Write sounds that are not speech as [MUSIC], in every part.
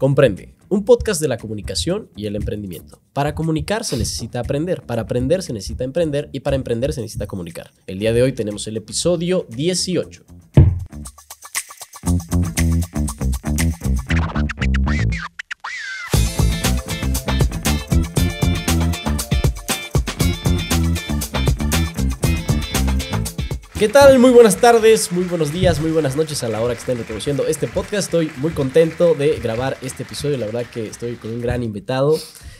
Comprende, un podcast de la comunicación y el emprendimiento. Para comunicar se necesita aprender, para aprender se necesita emprender y para emprender se necesita comunicar. El día de hoy tenemos el episodio 18. ¿Qué tal? Muy buenas tardes, muy buenos días, muy buenas noches a la hora que estén reproduciendo este podcast. Estoy muy contento de grabar este episodio. La verdad que estoy con un gran invitado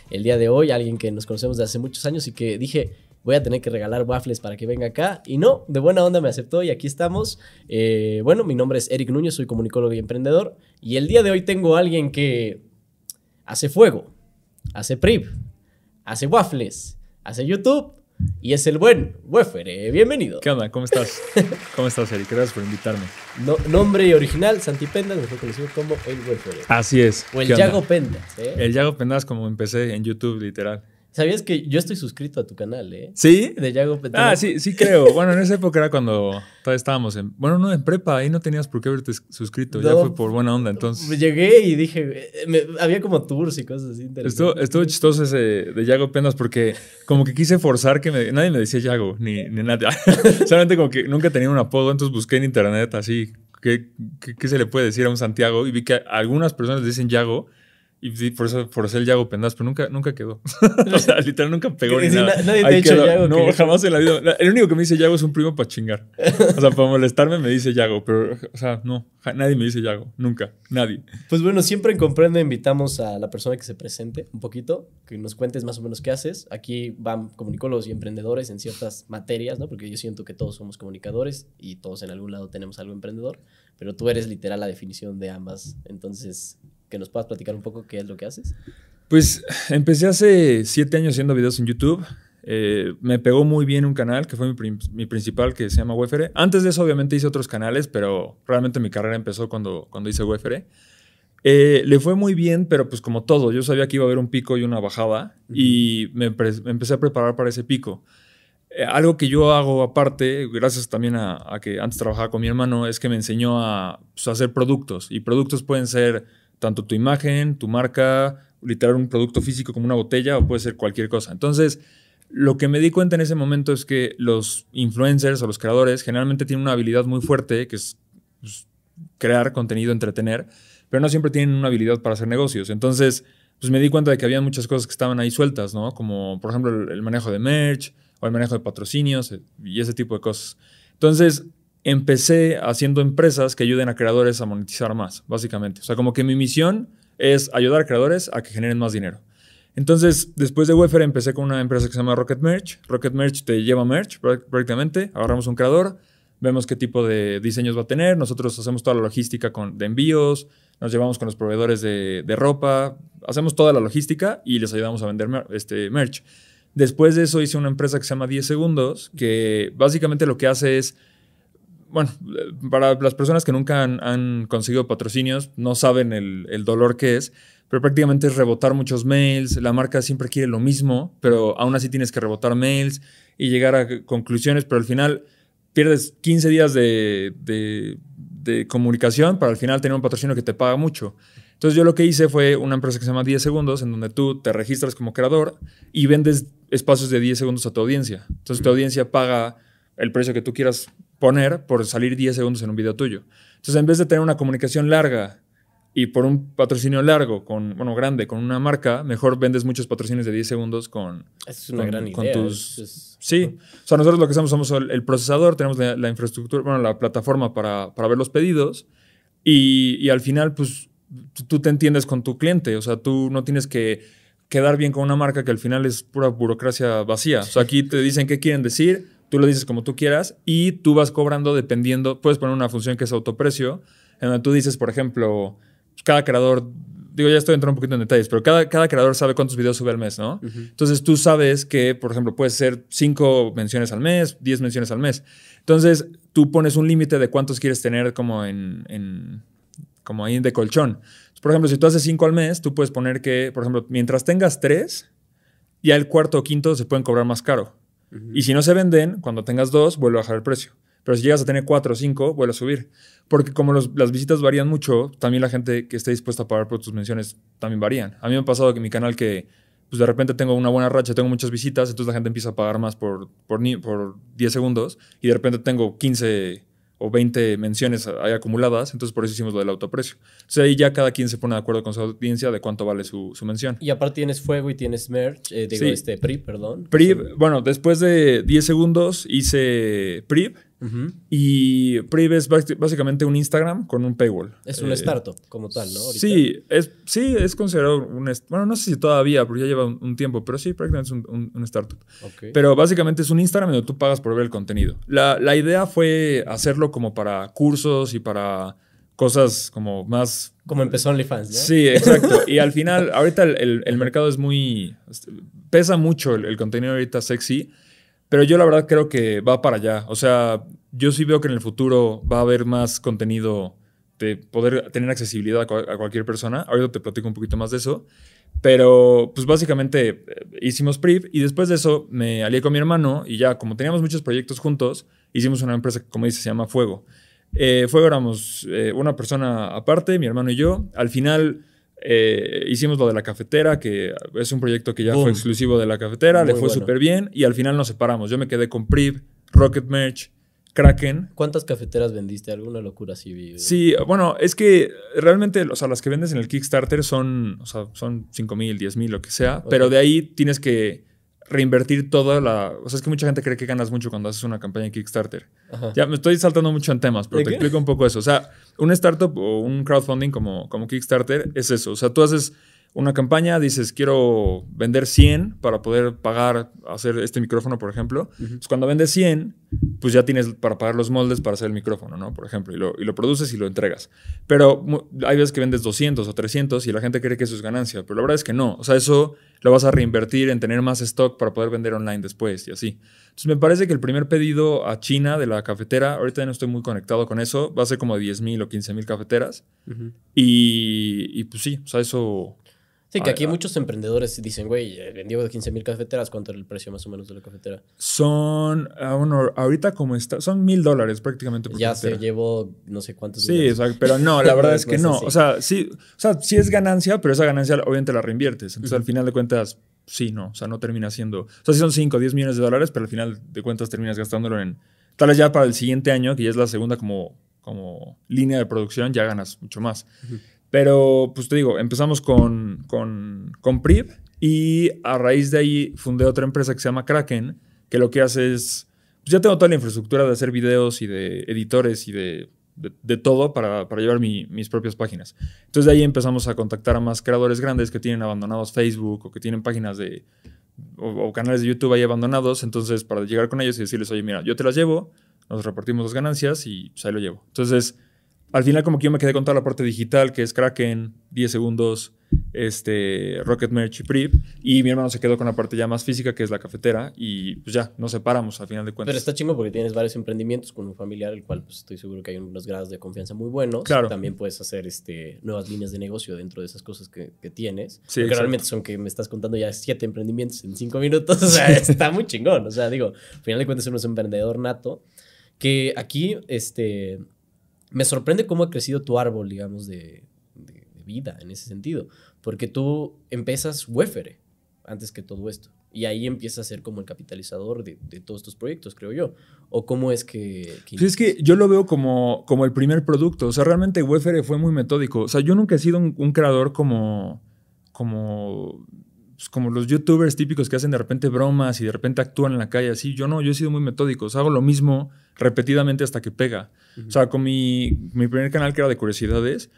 el día de hoy, alguien que nos conocemos de hace muchos años y que dije, voy a tener que regalar waffles para que venga acá. Y no, de buena onda me aceptó y aquí estamos. Eh, bueno, mi nombre es Eric Núñez, soy comunicólogo y emprendedor. Y el día de hoy tengo a alguien que hace fuego, hace PRIP, hace waffles, hace YouTube y es el buen Wefer. bienvenido. ¿Qué onda? ¿Cómo estás? [LAUGHS] ¿Cómo estás, Eric? Gracias por invitarme. nombre original, Santi Pendas, mejor conocido como el Wefer. Así es. O el Yago Pendas. ¿eh? El Yago Pendas, como empecé en YouTube, literal. ¿Sabías que yo estoy suscrito a tu canal, eh? ¿Sí? De Yago Ah, sí, sí creo. Bueno, en esa época era cuando todavía estábamos en... Bueno, no, en prepa, ahí no tenías por qué haberte suscrito. ya fue por buena onda, entonces... Llegué y dije... había como tours y cosas así Estuvo, estuvo chistoso ese de Yago Pendas porque como que quise forzar que me, nadie me decía Yago, ni, ni nadie. [LAUGHS] Solamente como que nunca tenía un apodo, entonces busqué en internet así... ¿Qué, qué, qué se le puede decir a un Santiago? Y vi que algunas personas dicen Yago y por eso por el Yago Pendas, pero nunca, nunca quedó. [LAUGHS] o sea, literal nunca pegó ni nada. Nadie te ha dicho Yago. No, jamás en la vida. El único que me dice Yago es un primo para chingar. O sea, para molestarme me dice Yago, pero, o sea, no, nadie me dice Yago. Nunca, nadie. Pues bueno, siempre en Comprende invitamos a la persona que se presente un poquito, que nos cuentes más o menos qué haces. Aquí van comunicólogos y emprendedores en ciertas materias, ¿no? Porque yo siento que todos somos comunicadores y todos en algún lado tenemos algo emprendedor, pero tú eres literal la definición de ambas. Entonces, que nos puedas platicar un poco qué es lo que haces. Pues empecé hace siete años haciendo videos en YouTube. Eh, me pegó muy bien un canal que fue mi, principal que se llama Wefere. Antes de eso obviamente hice otros canales, pero realmente mi carrera empezó cuando, cuando hice Wefere. Eh, le fue muy bien, pero pues como todo, yo sabía que iba a haber un pico y una bajada y me, empecé a preparar para ese pico. Eh, algo que yo hago aparte, gracias también a, que antes trabajaba con mi hermano, es que me enseñó a pues, hacer productos y productos pueden ser tanto tu imagen, tu marca, literal un producto físico como una botella o puede ser cualquier cosa. Entonces, lo que me di cuenta en ese momento es que los influencers o los creadores generalmente tienen una habilidad muy fuerte, que es pues, crear contenido, entretener, pero no siempre tienen una habilidad para hacer negocios. Entonces, pues me di cuenta de que había muchas cosas que estaban ahí sueltas, ¿no? Como, por ejemplo, el, manejo de merch o el manejo de patrocinios eh, y ese tipo de cosas. Entonces, empecé haciendo empresas que ayuden a creadores a monetizar más, básicamente. O sea, como que mi misión es ayudar a creadores a que generen más dinero. Entonces, después de Wefer empecé con una empresa que se llama Rocket Merch. Rocket Merch te lleva merch prácticamente. Agarramos un creador, vemos qué tipo de diseños va a tener. Nosotros hacemos toda la logística con, de envíos, nos llevamos con los proveedores de, ropa, hacemos toda la logística y les ayudamos a vender este, merch. Después de eso hice una empresa que se llama 10 segundos, que básicamente lo que hace es bueno, para las personas que nunca han, conseguido patrocinios, no saben el, dolor que es, pero prácticamente es rebotar muchos mails, la marca siempre quiere lo mismo, pero aún así tienes que rebotar mails y llegar a conclusiones, pero al final pierdes 15 días de, de comunicación para al final tener un patrocinio que te paga mucho. Entonces yo lo que hice fue una empresa que se llama 10 segundos, en donde tú te registras como creador y vendes espacios de 10 segundos a tu audiencia. Entonces tu audiencia paga el precio que tú quieras poner por salir 10 segundos en un video tuyo. Entonces, en vez de tener una comunicación larga y por un patrocinio largo, con, bueno, grande, con una marca, mejor vendes muchos patrocinios de 10 segundos con, es una gran idea. tus... Sí, o sea, nosotros lo que hacemos somos el, procesador, tenemos la, infraestructura, bueno, la plataforma para, para ver los pedidos y, y, al final, pues, tú te entiendes con tu cliente, o sea, tú no tienes que quedar bien con una marca que al final es pura burocracia vacía. O sea, aquí te dicen qué quieren decir, tú lo dices como tú quieras y tú vas cobrando dependiendo, puedes poner una función que es autoprecio, en donde tú dices, por ejemplo, cada creador, digo, ya estoy entrando un poquito en detalles, pero cada, cada creador sabe cuántos videos sube al mes, ¿no? Entonces tú sabes que, por ejemplo, puede ser 5 menciones al mes, 10 menciones al mes. Entonces tú pones un límite de cuántos quieres tener como en, como ahí de colchón. Por ejemplo, si tú haces 5 al mes, tú puedes poner que, por ejemplo, mientras tengas 3, ya el cuarto o quinto se pueden cobrar más caro. Y si no se venden, cuando tengas dos, vuelve a bajar el precio. Pero si llegas a tener 4 o 5, vuelve a subir. Porque como las visitas varían mucho, también la gente que esté dispuesta a pagar por tus menciones también varían. A mí me ha pasado que mi canal que pues de repente tengo una buena racha, tengo muchas visitas, entonces la gente empieza a pagar más por, por, por 10 segundos y de repente tengo 15 o 20 menciones ahí acumuladas, entonces por eso hicimos lo del autoprecio. Entonces ahí ya cada quien se pone de acuerdo con su audiencia de cuánto vale su, su mención. Y aparte tienes fuego y tienes merch, eh, digo, este, PRIV, perdón. PRIV, bueno, después de 10 segundos hice Y Priv es básicamente un Instagram con un paywall. Es un eh, startup como tal, ¿no? Sí, es, sí, es considerado un... Bueno, no sé si todavía, porque ya lleva un, tiempo, pero sí, prácticamente es un, un, startup. Pero básicamente es un Instagram donde tú pagas por ver el contenido. La, la idea fue hacerlo como para cursos y para cosas como más... Como empezó OnlyFans, ¿no? Sí, exacto. y al final, ahorita el, el, mercado es muy... Pesa mucho el, el contenido ahorita sexy. Pero yo la verdad creo que va para allá. O sea, yo sí veo que en el futuro va a haber más contenido de poder tener accesibilidad a, cualquier persona. Ahorita te platico un poquito más de eso. Pero pues básicamente eh, hicimos PRIV y después de eso me alié con mi hermano y ya como teníamos muchos proyectos juntos, hicimos una empresa que como dice se llama Fuego. Eh, Fuego éramos eh, una persona aparte, mi hermano y yo. Al final eh, hicimos lo de la cafetera, que es un proyecto que ya fue exclusivo de la cafetera, le fue súper bien y al final nos separamos. Yo me quedé con Priv, Rocket Merch, Kraken. ¿Cuántas cafeteras vendiste? ¿Alguna locura así? Sí, bueno, es que realmente, o sea, las que vendes en el Kickstarter son, o sea, son 5 mil, 10 mil, lo que sea, pero de ahí tienes que reinvertir toda la... O sea, es que mucha gente cree que ganas mucho cuando haces una campaña en Kickstarter. Ya me estoy saltando mucho en temas, pero te explico un poco eso. O sea, un startup o un crowdfunding como, como Kickstarter es eso. O sea, tú haces una campaña, dices, quiero vender 100 para poder pagar, hacer este micrófono, por ejemplo. Pues cuando vendes 100, pues ya tienes para pagar los moldes para hacer el micrófono, ¿no? Por ejemplo, y lo, y lo produces y lo entregas. Pero hay veces que vendes 200 o 300 y la gente cree que eso es ganancia, pero la verdad es que no. O sea, eso lo vas a reinvertir en tener más stock para poder vender online después y así. Entonces me parece que el primer pedido a China de la cafetera, ahorita no estoy muy conectado con eso, va a ser como 10 mil o 15 mil cafeteras. y, y pues sí, o sea, eso Sí, que aquí muchos emprendedores dicen, güey, eh, vendió de 15 mil cafeteras, ¿cuánto era el precio más o menos de la cafetera? Son, ah, bueno, ahorita como está, son mil dólares prácticamente por Ya se llevó no sé cuántos. Sí, exacto, pero no, la [LAUGHS] verdad es que no. O sea, sí, o sea, sí es ganancia, pero esa ganancia obviamente la reinviertes. Entonces al final de cuentas, sí, no, o sea, no termina siendo, o sea, sí son 5 o 10 millones de dólares, pero al final de cuentas terminas gastándolo en, tal vez ya para el siguiente año, que ya es la segunda como, como línea de producción, ya ganas mucho más. Pero, pues te digo, empezamos con, con, con PRIV y a raíz de ahí fundé otra empresa que se llama Kraken, que lo que hace es, pues ya tengo toda la infraestructura de hacer videos y de editores y de, de, todo para, para llevar mi, mis propias páginas. Entonces de ahí empezamos a contactar a más creadores grandes que tienen abandonados Facebook o que tienen páginas de, o, canales de YouTube ahí abandonados. Entonces para llegar con ellos y decirles, oye, mira, yo te las llevo, nos repartimos las ganancias y pues ahí lo llevo. Entonces al final como que yo me quedé con toda la parte digital, que es Kraken, 10 segundos, este, Rocket Merch y Prip, y mi hermano se quedó con la parte ya más física, que es la cafetera, y pues ya, nos separamos al final de cuentas. Pero está chingo porque tienes varios emprendimientos con un familiar, el cual pues estoy seguro que hay unos grados de confianza muy buenos. Claro. También puedes hacer este, nuevas líneas de negocio dentro de esas cosas que, que tienes. Sí, porque realmente son que me estás contando ya siete emprendimientos en cinco minutos, o sea, [LAUGHS] está muy chingón. O sea, digo, al final de cuentas uno es un emprendedor nato, que aquí, este me sorprende cómo ha crecido tu árbol, digamos, de, vida en ese sentido. Porque tú empiezas Wefere antes que todo esto. Y ahí empieza a ser como el capitalizador de, todos estos proyectos, creo yo. ¿O cómo es que...? Pues es que yo lo veo como, como el primer producto. O sea, realmente Wefere fue muy metódico. O sea, yo nunca he sido un, un creador como... como pues, como los youtubers típicos que hacen de repente bromas y de repente actúan en la calle así. Yo no, yo he sido muy metódico. O sea, hago lo mismo repetidamente hasta que pega. O sea, con mi, mi, primer canal que era de curiosidades,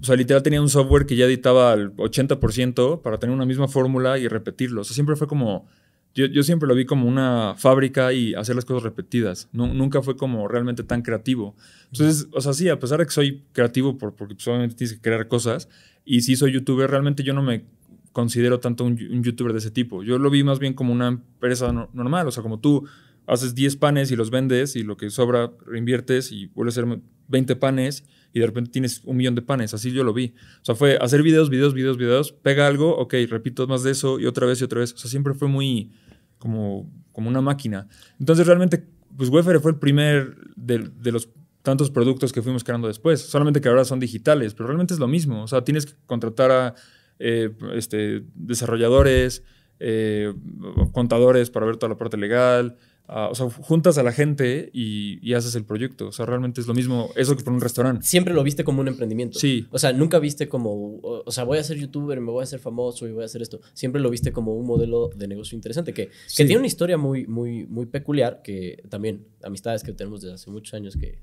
o sea, literal tenía un software que ya editaba al 80% para tener una misma fórmula y repetirlo. O sea, siempre fue como... Yo, yo, siempre lo vi como una fábrica y hacer las cosas repetidas. No, nunca fue como realmente tan creativo. Entonces, o sea, sí, a pesar de que soy creativo por, porque solamente tienes que crear cosas, y sí soy youtuber, realmente yo no me considero tanto un, youtuber de ese tipo. Yo lo vi más bien como una empresa normal, o sea, como tú haces 10 panes y los vendes y lo que sobra reinviertes y vuelves a hacer 20 panes y de repente tienes un millón de panes. Así yo lo vi. O sea, fue hacer videos, videos, videos, videos, pega algo, ok, repito más de eso y otra vez y otra vez. O sea, siempre fue muy como, como una máquina. Entonces realmente pues Wefere fue el primer de, de los tantos productos que fuimos creando después. Solamente que ahora son digitales, pero realmente es lo mismo. O sea, tienes que contratar a eh, este, desarrolladores, eh, contadores para ver toda la parte legal. ah, o sea, juntas a la gente y, y haces el proyecto. O sea, realmente es lo mismo eso que por un restaurante. Siempre lo viste como un emprendimiento. Sí. O sea, nunca viste como, o, o sea, voy a ser youtuber, me voy a hacer famoso y voy a hacer esto. Siempre lo viste como un modelo de negocio interesante que, que Sí. tiene una historia muy, muy, muy peculiar, que también amistades que tenemos desde hace muchos años que-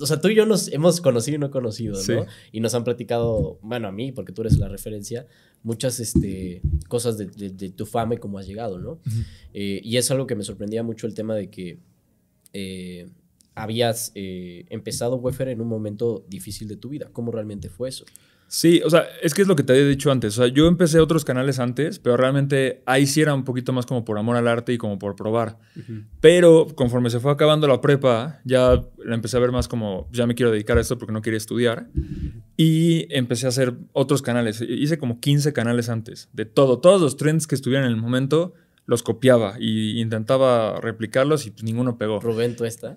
o sea, tú y yo nos hemos conocido y no conocido, Sí. ¿no? Y nos han platicado, bueno, a mí, porque tú eres la referencia, muchas este, cosas de, de- de tu fama y cómo has llegado, ¿no? Eh, y es algo que me sorprendía mucho el tema de que eh, habías eh, empezado Wefer en un momento difícil de tu vida. ¿Cómo realmente fue eso? Sí, o sea, es que es lo que te había dicho antes. O sea, yo empecé otros canales antes, pero realmente ahí sí era un poquito más como por amor al arte y como por probar. Pero conforme se fue acabando la prepa, ya la empecé a ver más como, ya me quiero dedicar a esto porque no quería estudiar. Y empecé a hacer otros canales. Hice como 15 canales antes, de todo. Todos los trends que estuvieran en el momento, los copiaba y intentaba replicarlos y pues ninguno pegó. Rubén, tú esta.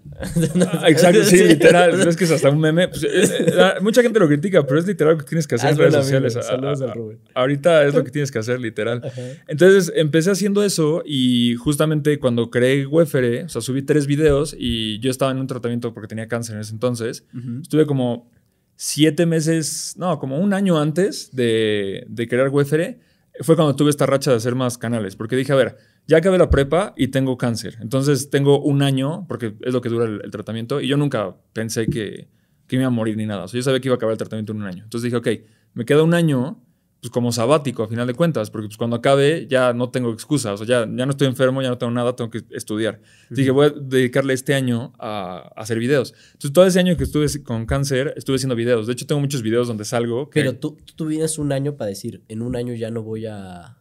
Ah, Exacto, sí, [LAUGHS] literal. Es que es hasta un meme. Pues, eh, eh, mucha gente lo critica, pero es literal lo que tienes que hacer Ah, en es redes sociales. A- Saludos a- al Rubén. Ahorita es lo que tienes que hacer, literal. Ajá. Entonces empecé haciendo eso y justamente cuando creé Wefere, o sea, subí tres videos y yo estaba en un tratamiento porque tenía cáncer en ese entonces. Estuve como siete meses, no, como un año antes de, de crear Wefere, fue cuando tuve esta racha de hacer más canales, porque dije, a ver, ya acabé la prepa y tengo cáncer, entonces tengo un año, porque es lo que dura el, tratamiento, y yo nunca pensé que, que me iba a morir ni nada, o sea, yo sabía que iba a acabar el tratamiento en un año. Entonces dije, ok, me queda un año, pues como sabático a final de cuentas, porque pues cuando acabe ya no tengo excusa, o sea, ya, ya no estoy enfermo, ya no tengo nada, tengo que estudiar. Dije, voy a dedicarle este año a, a hacer videos. Entonces todo ese año que estuve con cáncer, estuve haciendo videos. De hecho, tengo muchos videos donde salgo. que, Pero tú, tú un año para decir, en un año ya no voy a...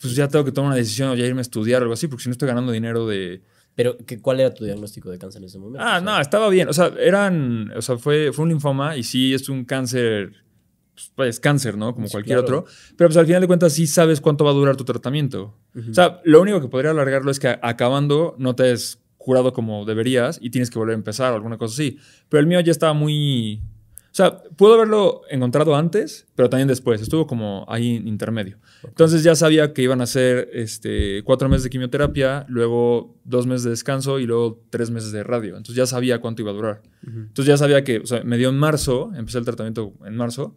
Pues ya tengo que tomar una decisión o ya irme a estudiar o algo así, porque si no estoy ganando dinero de... Pero, ¿qué, ¿cuál era tu diagnóstico de cáncer en ese momento? Ah, O sea, no, estaba bien. O sea, eran... O sea, fue, fue un linfoma y sí es un cáncer... Pues es cáncer, ¿no? Como Sí, cualquier claro. otro. Pero pues al final de cuentas sí sabes cuánto va a durar tu tratamiento. Ujú. O sea, lo único que podría alargarlo es que acabando no te has curado como deberías y tienes que volver a empezar o alguna cosa así. Pero el mío ya estaba muy... O sea, pudo haberlo encontrado antes, pero también después. Estuvo como ahí en intermedio. Entonces ya sabía que iban a ser este, cuatro meses de quimioterapia, luego dos meses de descanso y luego tres meses de radio. Entonces ya sabía cuánto iba a durar. Ujú. Entonces ya sabía que, o sea, me dio en marzo, empecé el tratamiento en marzo,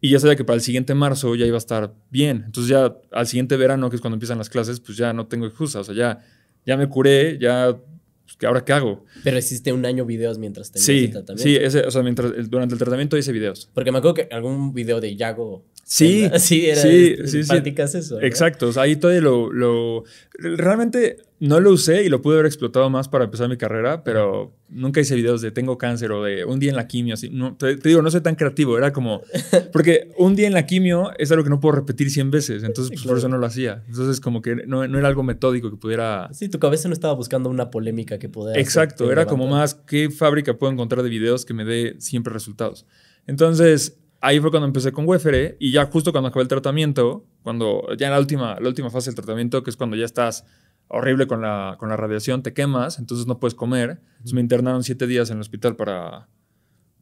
y ya sabía que para el siguiente marzo ya iba a estar bien. Entonces ya al siguiente verano, que es cuando empiezan las clases, pues ya no tengo excusa. O sea, ya, ya me curé, ya, pues, ¿qué- ¿ahora qué hago? Pero hiciste un año videos mientras tenías Sí, el tratamiento. sí, ese, o sea, mientras, durante el tratamiento hice videos. Porque me acuerdo que algún video de Yago... Sí, [LAUGHS] sí, era, sí, sí, sí. eso. ¿no? Exacto, o sea, ahí todavía lo, lo- Realmente no lo usé y lo pude haber explotado más para empezar mi carrera, pero nunca hice videos de tengo cáncer o de un día en la quimio, así. No, te, te digo, no soy tan creativo, era como... [LAUGHS] Porque un día en la quimio es algo que no puedo repetir 100 veces, entonces pues, Claro. por eso no lo hacía. Entonces como que no, no era algo metódico que pudiera... Sí, tu cabeza no estaba buscando una polémica que pudiera... Exacto, era como más qué fábrica puedo encontrar de videos que me dé siempre resultados. Entonces, ahí fue cuando empecé con Wefere y ya justo cuando acabé el tratamiento, cuando ya en la última, la última fase del tratamiento, que es cuando ya estás horrible con la, con la radiación, te quemas, entonces no puedes comer. Entonces me internaron siete días en el hospital para,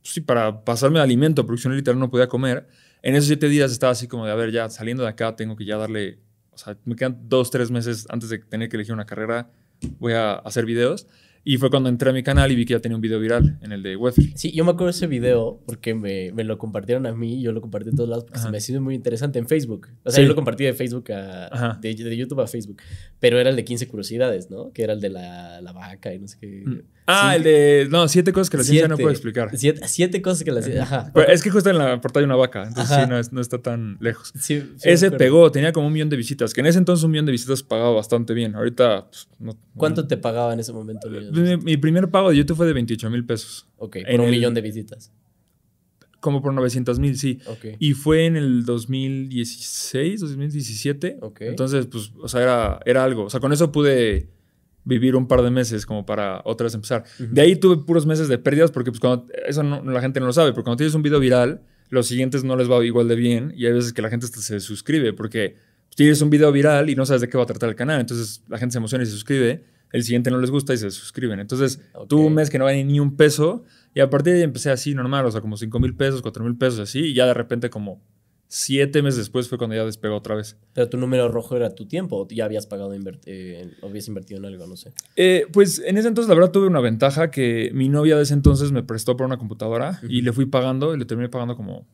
pues sí, para pasarme de alimento, porque si no literal no podía comer. En esos siete días estaba así como de, a ver, ya saliendo de acá tengo que ya darle, o sea, me quedan dos, tres meses antes de tener que elegir una carrera, voy a hacer videos. Y fue cuando entré a mi canal y vi que ya tenía un video viral en el de Wefri. Sí, yo me acuerdo de ese video porque me, me lo compartieron a mí y yo lo compartí en todos lados porque Ajá. se me ha sido muy interesante en Facebook. O sea, Sí. yo lo compartí de Facebook a... De, de YouTube a Facebook. Pero era el de 15 curiosidades, ¿no? Que era el de la, la vaca y no sé qué. Ah, Sí. el de. No, siete cosas que la ciencia no puede explicar. Siete, siete cosas que la ciencia... Ajá. Pero es que justo en la portada hay una vaca, entonces Ajá. sí, no, es- no está tan lejos. Sí, Ese pegó, tenía como un millón de visitas, que en ese entonces un millón de visitas pagaba bastante bien. Ahorita, pues, no. ¿Cuánto te pagaba en ese momento? Miguel? Mi, mi primer pago de YouTube fue de 28 mil pesos. Ok, en por un el- millón de visitas. Como por 900 mil, sí. Ok. Y fue en el 2016, 2017. Ok. Entonces, pues, o sea, era, era algo. O sea, con eso pude vivir un par de meses como para otra vez empezar. Ujú. De ahí tuve puros meses de pérdidas porque, pues, cuando, eso no, la gente no lo sabe, pero cuando tienes un video viral, los siguientes no les va igual de bien y hay veces que la gente hasta se suscribe porque tienes un video viral y no sabes de qué va a tratar el canal. Entonces, la gente se emociona y se suscribe. El siguiente no les gusta y se suscriben. Entonces, Ok. tuve un mes que no gané ni un peso y a partir de ahí empecé así normal, o sea, como 5 mil pesos, 4 mil pesos así y ya de repente como siete meses después fue cuando ya despegó otra vez. Pero tu número rojo era tu tiempo, o ya habías pagado, eh, o habías invertido en algo, no sé. Eh, pues en ese entonces la verdad tuve una ventaja que mi novia de ese entonces me prestó para una computadora y le fui pagando y le terminé pagando como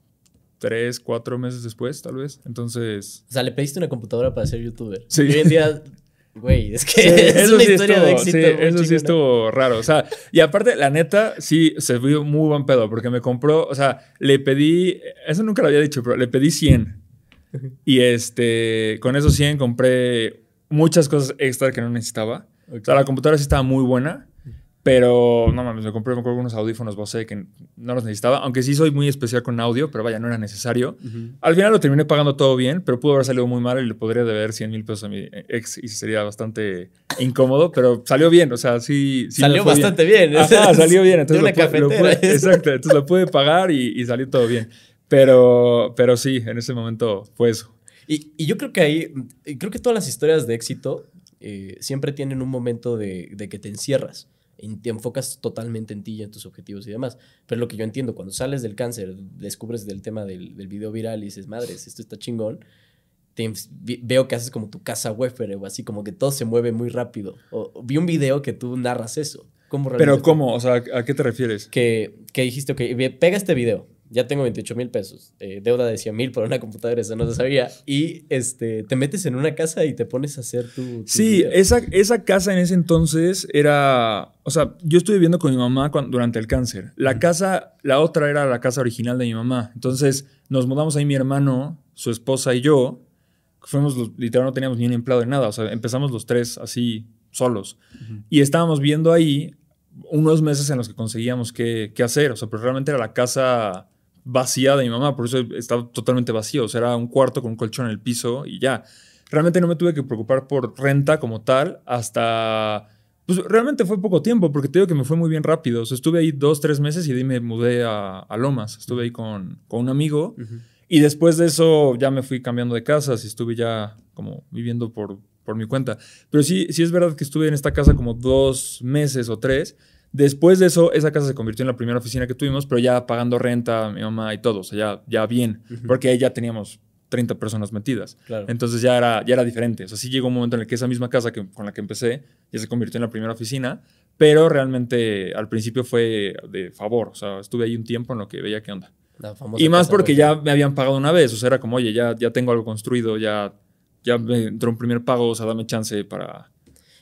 tres, cuatro meses después, tal vez. Entonces... O sea, le pediste una computadora para ser youtuber. Sí. Y hoy en día, güey, es que Sí, [LAUGHS] es una sí historia estuvo- de éxito. sí, eso sí estuvo raro. O sea, y aparte, la neta, sí se vio muy buen pedo porque me compró, o sea, le pedí, eso nunca lo había dicho, pero le pedí 100. [LAUGHS] Y este, con esos 100 compré muchas cosas extra que no necesitaba. O sea, la computadora sí estaba muy buena, pero no mames, me compré me acuerdo, unos audífonos Bose que no los necesitaba, aunque sí soy muy especial con audio, pero vaya, no era necesario. Al final lo terminé pagando todo bien, pero pudo haber salido muy mal y le podría deber 100 mil pesos a mi ex y sería bastante incómodo, pero salió bien, o sea, sí. Salió bastante bien. Ajá, [LAUGHS] salió bien. Entonces de una lo pude- lo cafetera. pude- exacto, entonces lo pude pagar y, y salió todo bien. Pero, pero sí, en ese momento fue eso. Y, y yo creo que ahí, creo que todas las historias de éxito eh, siempre tienen un momento de, de que te encierras y te enfocas totalmente en ti y en tus objetivos y demás. Pero lo que yo entiendo, cuando sales del cáncer, descubres del tema del, del video viral y dices, madres, esto está chingón, te veo que haces como tu casa Wefere o así, como que todo se mueve muy rápido. O, vi un video que tú narras eso. ¿Cómo Pero? ¿cómo? O sea, ¿a qué te refieres? que, que dijiste, ok, pega este video, ya tengo 28 mil pesos, eh, deuda de 100 mil por una computadora, eso no se sabía, y este, te metes en una casa y te pones a hacer tu... tus Sí, esa, esa casa en ese entonces era. O sea, yo estuve viviendo con mi mamá cuan- durante el cáncer. La casa, la otra era la casa original de mi mamá. Entonces nos mudamos ahí mi hermano, su esposa y yo. Fuimos, los- literal, no teníamos ni un empleado de nada. O sea, empezamos los tres así solos. Y estábamos viendo ahí unos meses en los que conseguíamos qué hacer. O sea, pero realmente era la casa vacía de mi mamá, por eso estaba totalmente vacío. O sea, era un cuarto con un colchón en el piso y ya. Realmente no me tuve que preocupar por renta como tal hasta... Pues realmente fue poco tiempo, porque te digo que me fue muy bien rápido. O sea, estuve ahí dos, tres meses y de ahí me mudé a, a Lomas. Estuve ahí con, con un amigo. Y después de eso ya me fui cambiando de casas y estuve ya como viviendo por, por mi cuenta. Pero sí, sí es verdad que estuve en esta casa como dos meses o tres. Después de eso, esa casa se convirtió en la primera oficina que tuvimos, pero ya pagando renta, mi mamá y todo, o sea, ya, ya bien, porque ahí ya teníamos 30 personas metidas. Claro. Entonces ya era, ya era diferente. O sea, sí llegó un momento en el que esa misma casa que, con la que empecé ya se convirtió en la primera oficina, pero realmente al principio fue de favor. O sea, estuve ahí un tiempo en lo que veía qué onda. Y más porque ya me habían pagado una vez. O sea, era como, oye, ya, ya tengo algo construido, ya, ya me entró un primer pago, o sea, dame chance para.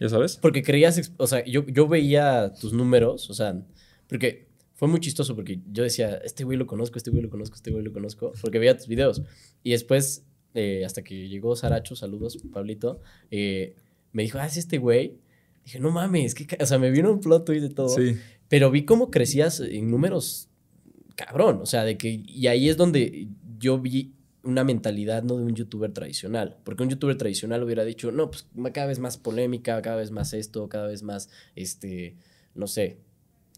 ¿Ya sabes? Porque creías, o sea, yo, yo veía tus números, o sea, porque fue muy chistoso porque yo decía, este güey lo conozco, este güey lo conozco, este güey lo conozco, porque veía tus videos. Y después, eh, hasta que llegó Saracho, saludos, Pablito, eh, me dijo, ah, es este güey. Dije, no mames, que, o sea, me vino un plot twist de todo. Sí. Pero vi cómo crecías en números cabrón. O sea, de que. Y ahí es donde yo vi una mentalidad no de un youtuber tradicional. Porque un youtuber tradicional hubiera dicho, no, pues cada vez más polémica, cada vez más esto, cada vez más, este, no sé,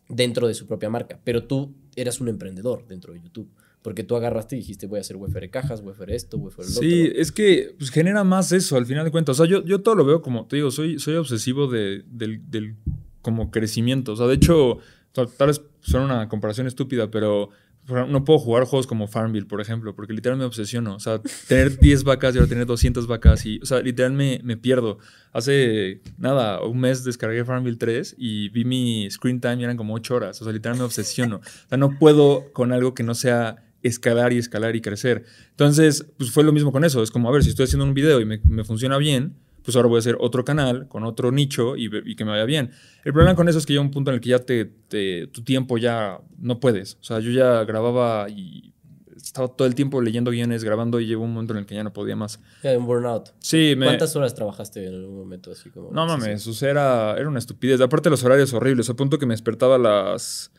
dentro de su propia marca. Pero tú eras un emprendedor dentro de YouTube. Porque tú agarraste y dijiste, voy a hacer Wefere cajas, Wefere esto, Wefere lo Sí, otro. es que pues, genera más eso al final de cuentas. O sea, yo, yo todo lo veo como, te digo, soy, soy obsesivo de, del, del como crecimiento. O sea, de hecho, tal vez suena una comparación estúpida, pero no puedo jugar juegos como Farmville, por ejemplo, porque literal me obsesiono. O sea, tener [LAUGHS] 10 vacas y ahora tener 200 vacas y, o sea, literal me, me pierdo. Hace, nada, un mes descargué Farmville 3 y vi mi screen time y eran como 8 horas. O sea, literal me obsesiono. O sea, no puedo con algo que no sea escalar y escalar y crecer. Entonces, pues fue lo mismo con eso. Es como, a ver, si estoy haciendo un video y me, me funciona bien, pues ahora voy a hacer otro canal con otro nicho y, que me vaya bien. El problema con eso es que llega un punto en el que ya te, te- tu tiempo ya no puedes. O sea, yo ya grababa y estaba todo el tiempo leyendo guiones, grabando y llegó un momento en el que ya no podía más. Ya, un burnout. Sí, me... ¿Cuántas horas trabajaste en algún momento así como? No mames, o sea, era, era una estupidez. Aparte los horarios horribles, a punto que me despertaba a las,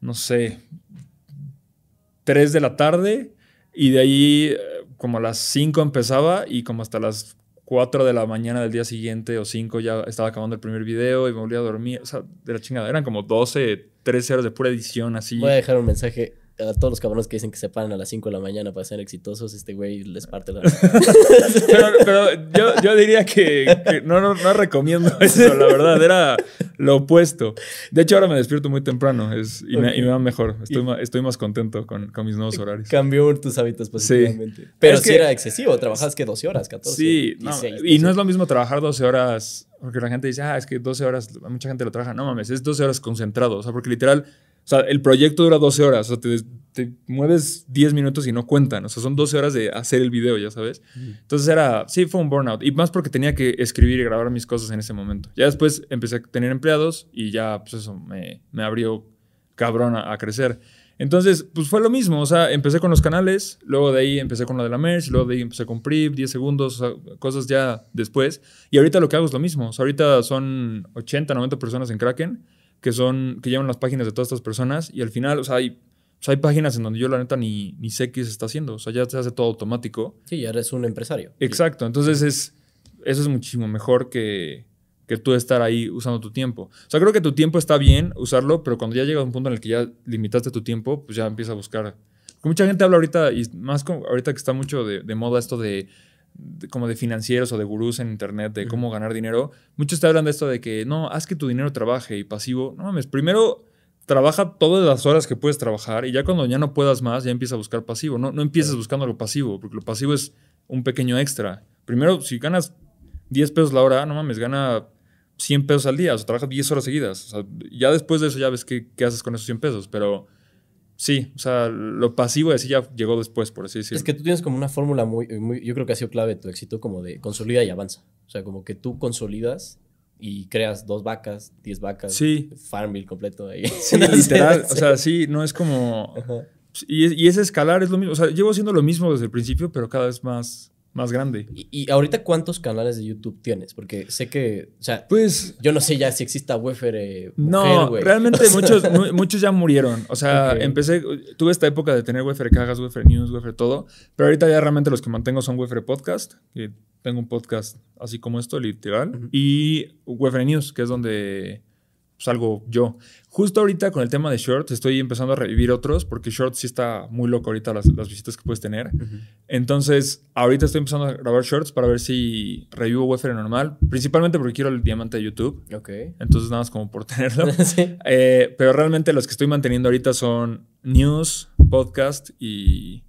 no sé, 3 de la tarde y de ahí eh, como a las 5 empezaba y como hasta las 4 de la mañana del día siguiente o 5 ya estaba acabando el primer video y me volvía a dormir. O sea, de la chingada. Eran como 12, 13 horas de pura edición así. Voy a dejar un mensaje a todos los cabrones que dicen que se paran a las 5 de la mañana para ser exitosos, este güey les parte la... [LAUGHS] pero, pero yo, yo, diría que, que no, no, no, recomiendo [LAUGHS] eso, la verdad, era lo opuesto. De hecho, ahora me despierto muy temprano es, y, okay. me, y, me, va mejor. Estoy, más, estoy más contento con, con, mis nuevos horarios. Cambió tus hábitos positivamente. Sí. Pero es que, era excesivo, trabajabas que 12 horas, 14. Sí, 16, no, y no es lo mismo trabajar 12 horas, porque la gente dice, ah, es que 12 horas, mucha gente lo trabaja. No mames, es 12 horas concentrado, o sea, porque literal sea, el proyecto dura 12 horas. O sea, te, te, mueves 10 minutos y no cuentan. O sea, son 12 horas de hacer el video, ya sabes. Mm. Entonces era, sí, fue un burnout. Y más porque tenía que escribir y grabar mis cosas en ese momento. Ya después empecé a tener empleados y ya, pues eso, me, me abrió cabrón a, a, crecer. Entonces, pues fue lo mismo. O sea, empecé con los canales, luego de ahí empecé con lo de la merch, luego de ahí empecé con PRIV, 10 segundos, o sea, cosas ya después. Y ahorita lo que hago es lo mismo. O sea, ahorita son 80, 90 personas en Kraken que son, que llevan las páginas de todas estas personas y al final, o sea, hay, o sea, hay páginas en donde yo la neta ni, ni sé qué se está haciendo, o sea, ya se hace todo automático. Sí, ya eres un empresario. Exacto, entonces es, eso es muchísimo mejor que, que tú estar ahí usando tu tiempo. O sea, creo que tu tiempo está bien usarlo, pero cuando ya llega a un punto en el que ya limitaste tu tiempo, pues ya empieza a buscar. Mucha gente habla ahorita, y más ahorita que está mucho de, de moda esto de de, como de financieros o de gurús en internet de cómo ganar dinero, muchos te hablan de esto de que no, haz que tu dinero trabaje y pasivo. No mames, primero trabaja todas las horas que puedes trabajar y ya cuando ya no puedas más, ya empieza a buscar pasivo. No, no empieces buscando lo pasivo, porque lo pasivo es un pequeño extra. Primero, si ganas 10 pesos la hora, no mames, gana 100 pesos al día, o sea, trabaja 10 horas seguidas. O sea, ya después de eso ya ves qué, qué haces con esos 100 pesos, pero Sí, o sea, lo pasivo así ya llegó después, por así decirlo. Es que tú tienes como una fórmula muy, muy, yo creo que ha sido clave tu éxito, como de consolida y avanza. O sea, como que tú consolidas y creas dos vacas, diez vacas, sí. Farmville completo ahí. Sí, [LAUGHS] [LAUGHS] literal, o sea, sí, no es como... Y, y, ese escalar es lo mismo, o sea, llevo haciendo lo mismo desde el principio, pero cada vez más más grande. ¿Y, ¿Y, ahorita cuántos canales de YouTube tienes? Porque sé que, o sea, pues yo no sé ya si exista Wefere. No, realmente [LAUGHS] o sea, muchos, muchos ya murieron. O sea, okay. empecé, tuve esta época de tener Wefere Cajas, Wefere News, Wefere todo, pero ahorita ya realmente los que mantengo son Wefere Podcast, que tengo un podcast así como esto, literal, uh -huh. y Wefere News, que es donde salgo yo. Justo ahorita con el tema de Shorts estoy empezando a revivir otros porque Shorts sí está muy loco ahorita las, las visitas que puedes tener. Uh -huh. Entonces, ahorita estoy empezando a grabar Shorts para ver si revivo Wefere normal, principalmente porque quiero el diamante de YouTube. Ok. Entonces, nada más como por [LAUGHS] tenerlo. [LAUGHS] sí. eh, pero realmente los que estoy manteniendo ahorita son News, Podcast y,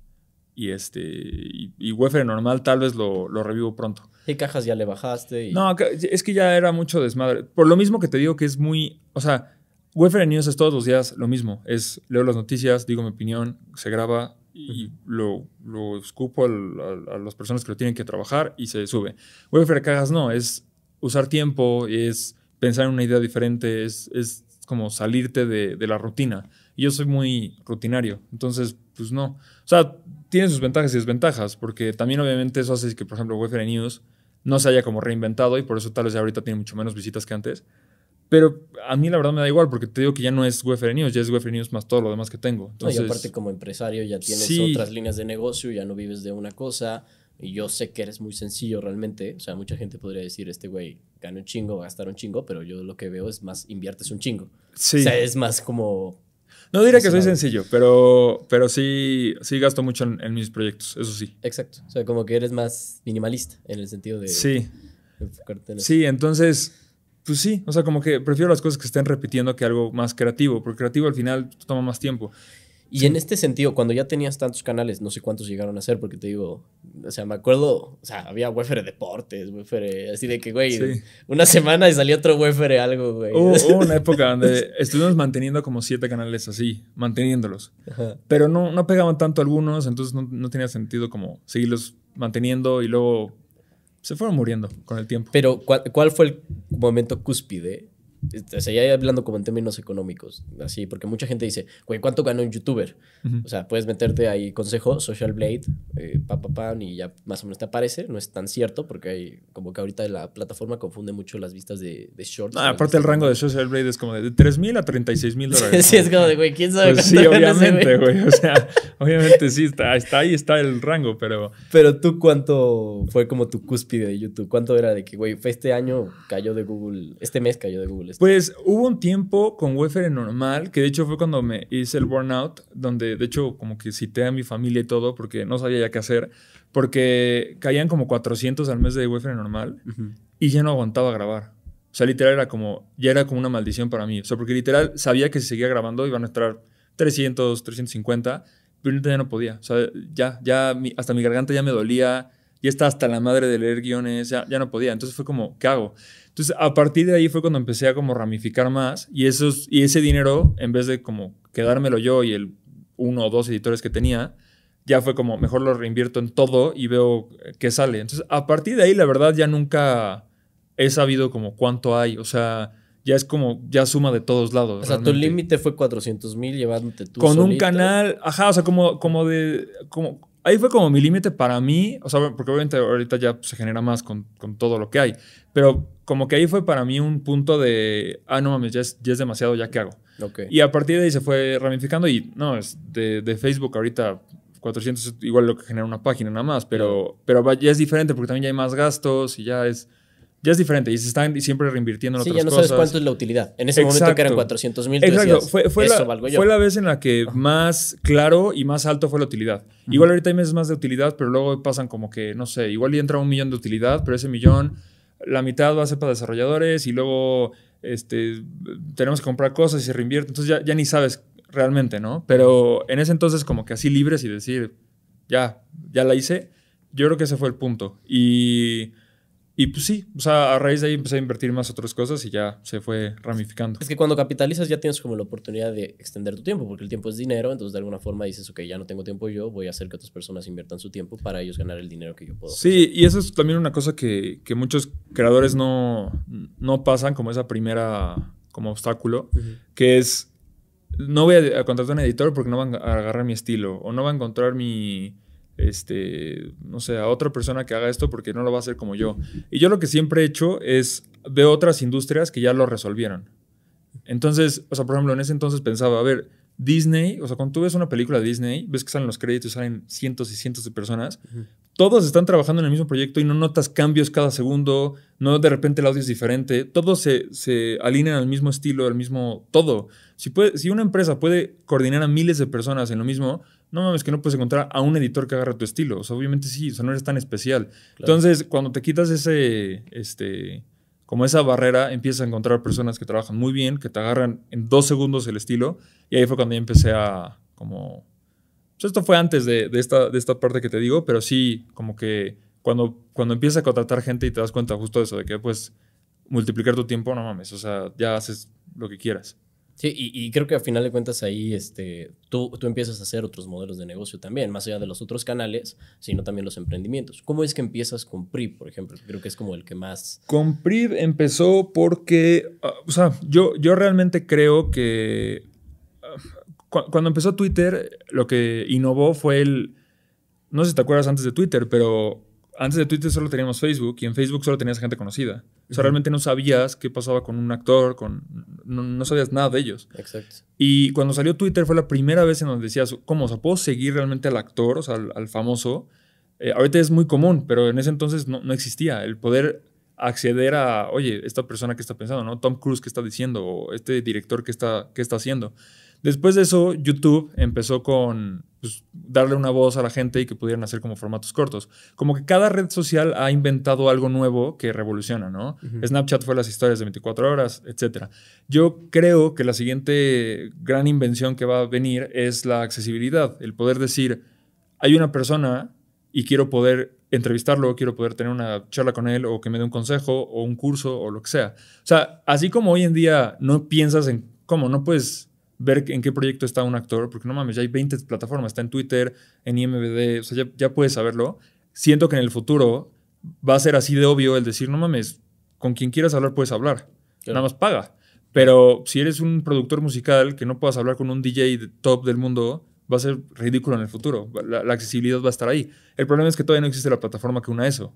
y este y, y Wefere normal. Tal vez lo, lo revivo pronto. ¿Qué cajas ya le bajaste? Y... No, es que ya era mucho desmadre. Por lo mismo que te digo que es muy. O sea, Wefere News es todos los días lo mismo. Es leo las noticias, digo mi opinión, se graba y uh -huh. lo, lo, escupo al, a, a, las personas que lo tienen que trabajar y se sube. Wefere Cajas no, es usar tiempo, es pensar en una idea diferente, es, es como salirte de, de la rutina. Y yo soy muy rutinario, entonces, pues no. O sea, tiene sus ventajas y desventajas, porque también obviamente eso hace que, por ejemplo, Wefere News no se haya como reinventado y por eso tal vez ya ahorita tiene mucho menos visitas que antes. Pero a mí la verdad me da igual porque te digo que ya no es Wefere News, ya es Wefere News más todo lo demás que tengo. Entonces, no, y aparte como empresario ya tienes sí. otras líneas de negocio, ya no vives de una cosa. Y yo sé que eres muy sencillo realmente. O sea, mucha gente podría decir, este güey gana un chingo, va a gastar un chingo, pero yo lo que veo es más, inviertes un chingo. Sí. O sea, es más como no diría que soy sencillo, pero, pero sí, sí gasto mucho en, en, mis proyectos, eso sí. Exacto. O sea, como que eres más minimalista en el sentido de sí. en. Sí, entonces, pues sí, o sea, como que prefiero las cosas que estén repitiendo que algo más creativo, porque creativo al final toma más tiempo. Y sí. en este sentido, cuando ya tenías tantos canales, no sé cuántos llegaron a ser, porque te digo, o sea, me acuerdo, o sea, había Wefere Deportes, Wefere, así de que, güey, sí. una semana y salió otro Wefere algo, güey. Hubo, [LAUGHS] hubo, una época donde estuvimos manteniendo como siete canales así, manteniéndolos. Ajá. Pero no, no pegaban tanto algunos, entonces no, no tenía sentido como seguirlos manteniendo y luego se fueron muriendo con el tiempo. Pero, ¿cuál, cuál fue el momento cúspide o sea, ya hablando como en términos económicos, así, porque mucha gente dice, güey, ¿cuánto gana un youtuber? Uh -huh. O sea, puedes meterte ahí consejo, Social Blade, eh, pa, pa, pa, y ya más o menos te aparece. No es tan cierto, porque hay como que ahorita la plataforma confunde mucho las vistas de, de shorts. Ah, aparte, el rango de Social Blade es como de 3 mil a 36 mil dólares. [LAUGHS] sí, es como de, güey, ¿quién sabe? Pues sí, obviamente, güey. O sea, obviamente sí, está, está ahí, está el rango, pero. Pero tú, ¿cuánto fue como tu cúspide de YouTube? ¿Cuánto era de que, güey, este año cayó de Google, este mes cayó de Google? Esto? Pues hubo un tiempo con Wayfair normal, que de hecho fue cuando me hice el burnout, donde de hecho como que cité a mi familia y todo, porque no sabía ya qué hacer, porque caían como 400 al mes de Wayfair normal y ya no aguantaba grabar. O sea, literal era como, ya era como una maldición para mí. O sea, porque literal sabía que si seguía grabando iban a estar 300, 350, pero ya no podía. O sea, ya, ya hasta mi garganta ya me dolía, ya estaba hasta la madre de leer guiones, ya, ya no podía. Entonces fue como, ¿qué hago? Entonces, a partir de ahí fue cuando empecé a como ramificar más y, esos, y ese dinero, en vez de como quedármelo yo y el uno o dos editores que tenía, ya fue como, mejor lo reinvierto en todo y veo qué sale. Entonces, a partir de ahí, la verdad, ya nunca he sabido como cuánto hay. O sea, ya es como, ya suma de todos lados. O sea, tu límite fue 400 mil llevándote tú Con un canal, ajá, o sea, como, como de, como, ahí fue como mi límite para mí, o sea, porque obviamente ahorita ya se genera más con, con, todo lo que hay, pero como que ahí fue para mí un punto de, ah, no mames, ya es, ya es demasiado, ya qué hago. Okay. Y a partir de ahí se fue ramificando y no, es de, de Facebook ahorita 400 es igual lo que genera una página nada más, pero, pero ya es diferente porque también ya hay más gastos y ya es ya es diferente y se están siempre reinvirtiendo en sí, otras cosas. Sí, ya no sabes cuánto es la utilidad. En ese momento que eran 400 mil, Exacto. fue, fue, la, fue, la, vez en la que más claro y más alto fue la utilidad. Igual ahorita hay meses más de utilidad, pero luego pasan como que, no sé, igual entra un millón de utilidad, pero ese millón, la mitad va a ser para desarrolladores y luego este, tenemos que comprar cosas y se reinvierte. Entonces ya, ya ni sabes realmente, ¿no? Pero en ese entonces como que así libres y decir, ya, ya la hice, yo creo que ese fue el punto. Y y pues sí, o sea, a raíz de ahí empecé a invertir más otras cosas y ya se fue ramificando. Es que cuando capitalizas ya tienes como la oportunidad de extender tu tiempo, porque el tiempo es dinero, entonces de alguna forma dices, ok, ya no tengo tiempo yo, voy a hacer que otras personas inviertan su tiempo para ellos ganar el dinero que yo puedo. Sí, y eso es también una cosa que, que, muchos creadores no, no pasan como esa primera como obstáculo, que es, no voy a contratar a un editor porque no van a agarrar mi estilo o no va a encontrar mi este, no sé, a otra persona que haga esto porque no lo va a hacer como yo. Y yo lo que siempre he hecho es, veo otras industrias que ya lo resolvieron. Entonces, o sea, por ejemplo, en ese entonces pensaba, a ver, Disney, o sea, cuando tú ves una película de Disney, ves que salen los créditos, salen cientos y cientos de personas, todos están trabajando en el mismo proyecto y no notas cambios cada segundo, no de repente el audio es diferente, todos se, se alinean al mismo estilo, al mismo todo. Si, puede, si una empresa puede coordinar a miles de personas en lo mismo, no mames que no puedes encontrar a un editor que agarre tu estilo. O sea, obviamente sí, o sea, no eres tan especial. Entonces, cuando te quitas ese, este, como esa barrera, empiezas a encontrar personas que trabajan muy bien, que te agarran en dos segundos el estilo. Y ahí fue cuando ya empecé a, como, pues esto fue antes de, de, esta, de esta parte que te digo, pero sí, como que cuando, cuando empiezas a contratar gente y te das cuenta justo de eso, de que pues multiplicar tu tiempo, no mames, o sea, ya haces lo que quieras. Sí, y, creo que a final de cuentas ahí este, tú, tú empiezas a hacer otros modelos de negocio también, más allá de los otros canales, sino también los emprendimientos. ¿Cómo es que empiezas con PRIV, por ejemplo? Creo que es como el que más... Con PRIV empezó porque, ah, o sea, yo, yo realmente creo que ah, cuando empezó Twitter, lo que innovó fue el... No sé si te acuerdas antes de Twitter, pero antes de Twitter solo teníamos Facebook y en Facebook solo tenías gente conocida. O sea, realmente no sabías qué pasaba con un actor, con, no, sabías nada de ellos. Exacto. Y cuando salió Twitter fue la primera vez en donde decías, ¿cómo? O sea, ¿puedo seguir realmente al actor, o sea, al, famoso? Eh, ahorita es muy común, pero en ese entonces no, no, existía. El poder acceder a, oye, esta persona que está pensando, ¿no? Tom Cruise que está diciendo, o este director que está, que está haciendo. Después de eso, YouTube empezó con pues, darle una voz a la gente y que pudieran hacer como formatos cortos. Como que cada red social ha inventado algo nuevo que revoluciona, ¿no? Snapchat fue las historias de 24 horas, etc. Yo creo que la siguiente gran invención que va a venir es la accesibilidad, el poder decir, hay una persona y quiero poder entrevistarlo, quiero poder tener una charla con él o que me dé un consejo o un curso o lo que sea. O sea, así como hoy en día no piensas en cómo, no puedes ver en qué proyecto está un actor, porque no mames, ya hay 20 plataformas, está en Twitter, en IMBD, o sea, ya, puedes saberlo. Siento que en el futuro va a ser así de obvio el decir, no mames, con quien quieras hablar puedes hablar, nada más paga. Pero si eres un productor musical que no puedas hablar con un DJ top del mundo, va a ser ridículo en el futuro. La, accesibilidad va a estar ahí. El problema es que todavía no existe la plataforma que una eso.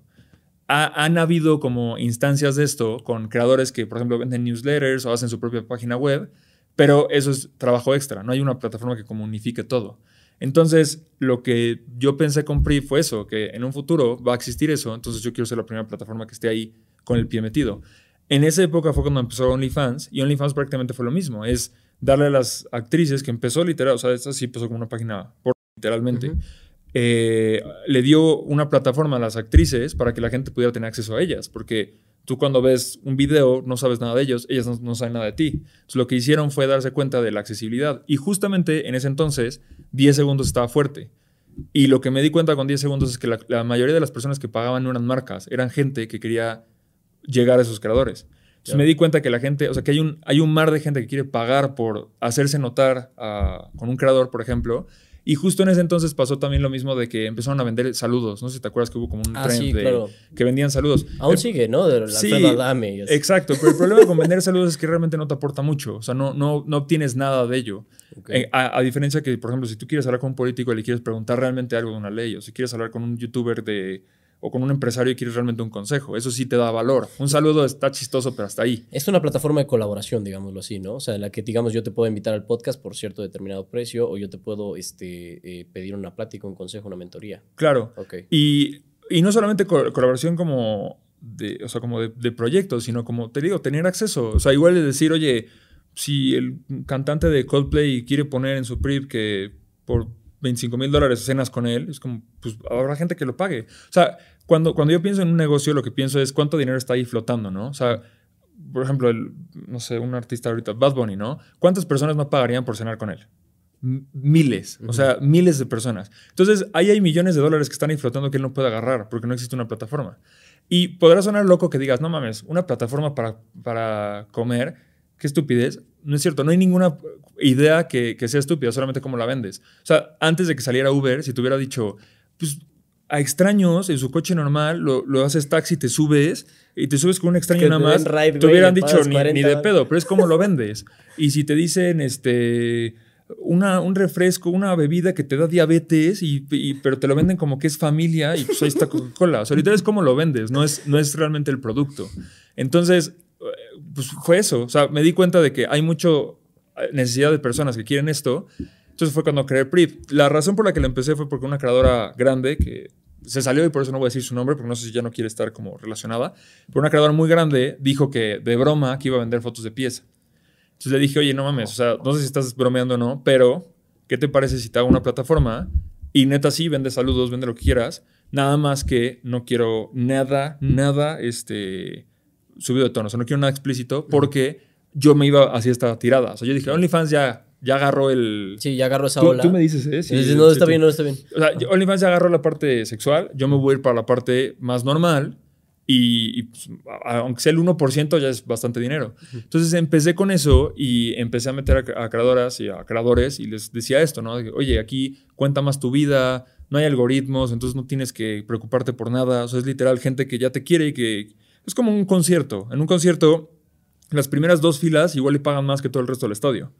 han habido como instancias de esto con creadores que, por ejemplo, venden newsletters o hacen su propia página web pero eso es trabajo extra, no hay una plataforma que comunique todo. Entonces, lo que yo pensé con PRI fue eso, que en un futuro va a existir eso, entonces yo quiero ser la primera plataforma que esté ahí con el pie metido. En esa época fue cuando empezó OnlyFans y OnlyFans prácticamente fue lo mismo. Es darle a las actrices que empezó literal, o sea, esta sí empezó como una página por literalmente. Eh, le dio una plataforma a las actrices para que la gente pudiera tener acceso a ellas, porque tú cuando ves un video no sabes nada de ellos, ellas no, saben nada de ti. Entonces, lo que hicieron fue darse cuenta de la accesibilidad y justamente en ese entonces 10 segundos estaba fuerte. Y lo que me di cuenta con 10 segundos es que la, mayoría de las personas que pagaban no eran marcas, eran gente que quería llegar a esos creadores. Entonces me di cuenta que la gente, o sea, que hay un, hay un mar de gente que quiere pagar por hacerse notar con un creador, por ejemplo, y justo en ese entonces pasó también lo mismo de que empezaron a vender saludos. No sé si te acuerdas que hubo como un ah, trend de que vendían saludos. Aún sigue, ¿no? De sí, Adame Exacto, pero el problema con vender saludos es que realmente no te aporta mucho. O sea, no, no, no obtienes nada de ello. Eh, a, a, diferencia que, por ejemplo, si tú quieres hablar con un político y le quieres preguntar realmente algo de una ley, o si quieres hablar con un youtuber de o con un empresario y quieres realmente un consejo. Eso sí te da valor. Un saludo está chistoso, pero hasta ahí. Es una plataforma de colaboración, digámoslo así, ¿no? O sea, en la que, digamos, yo te puedo invitar al podcast por cierto determinado precio o yo te puedo este, eh, pedir una plática, un consejo, una mentoría. Claro. Okay. Y, y no solamente colaboración como de, o sea, como de, proyectos, sino como, te digo, tener acceso. O sea, igual es decir, oye, si el cantante de Coldplay quiere poner en su PRIP que por 25 mil dólares cenas con él, es como, pues habrá gente que lo pague. O sea, cuando, cuando yo pienso en un negocio, lo que pienso es cuánto dinero está ahí flotando, ¿no? O sea, por ejemplo, el, no sé, un artista ahorita, Bad Bunny, ¿no? ¿Cuántas personas no pagarían por cenar con él? miles, o sea, miles de personas. Entonces, ahí hay millones de dólares que están ahí flotando que él no puede agarrar porque no existe una plataforma. Y podrá sonar loco que digas, no mames, una plataforma para, para comer, qué estupidez. No es cierto, no hay ninguna idea que, que sea estúpida, solamente cómo la vendes. O sea, antes de que saliera Uber, si te hubiera dicho, pues a extraños en su coche normal, lo, lo, haces taxi, te subes y te subes con un extraño nada más. te hubieran dicho ni, de pedo, pero es como lo vendes. y si te dicen este una, un refresco, una bebida que te da diabetes, y, pero te lo venden como que es familia y pues ahí está Coca-Cola. O sea, ahorita es como lo vendes, no es, no es realmente el producto. Entonces, pues fue eso. O sea, me di cuenta de que hay mucho eh, necesidad de personas que quieren esto entonces fue cuando creé PRIP. La razón por la que lo empecé fue porque una creadora grande que se salió y por eso no voy a decir su nombre porque no sé si ya no quiere estar como relacionada, pero una creadora muy grande dijo que de broma que iba a vender fotos de pies. Entonces le dije, oye, no mames, o sea, no sé si estás bromeando o no, pero ¿qué te parece si te hago una plataforma y neta sí, vende saludos, vende lo que quieras, nada más que no quiero nada, nada este, subido de tono, o sea, no quiero nada explícito porque yo me iba así esta tirada. O sea, yo dije, OnlyFans ya ya agarró el. Sí, ya agarró esa tú, ola. Tú me dices, ¿eh? Sí, no, está bien, no está bien. O sea, OnlyFans ya agarró la parte sexual, yo me voy a ir para la parte más normal. Y, pues, aunque sea el 1%, ya es bastante dinero. Entonces empecé con eso y empecé a meter a, creadoras y a creadores y les decía esto, ¿no? Oye, aquí cuenta más tu vida, no hay algoritmos, entonces no tienes que preocuparte por nada. O sea, es literal gente que ya te quiere y que es como un concierto. En un concierto, las primeras dos filas igual le pagan más que todo el resto del estadio.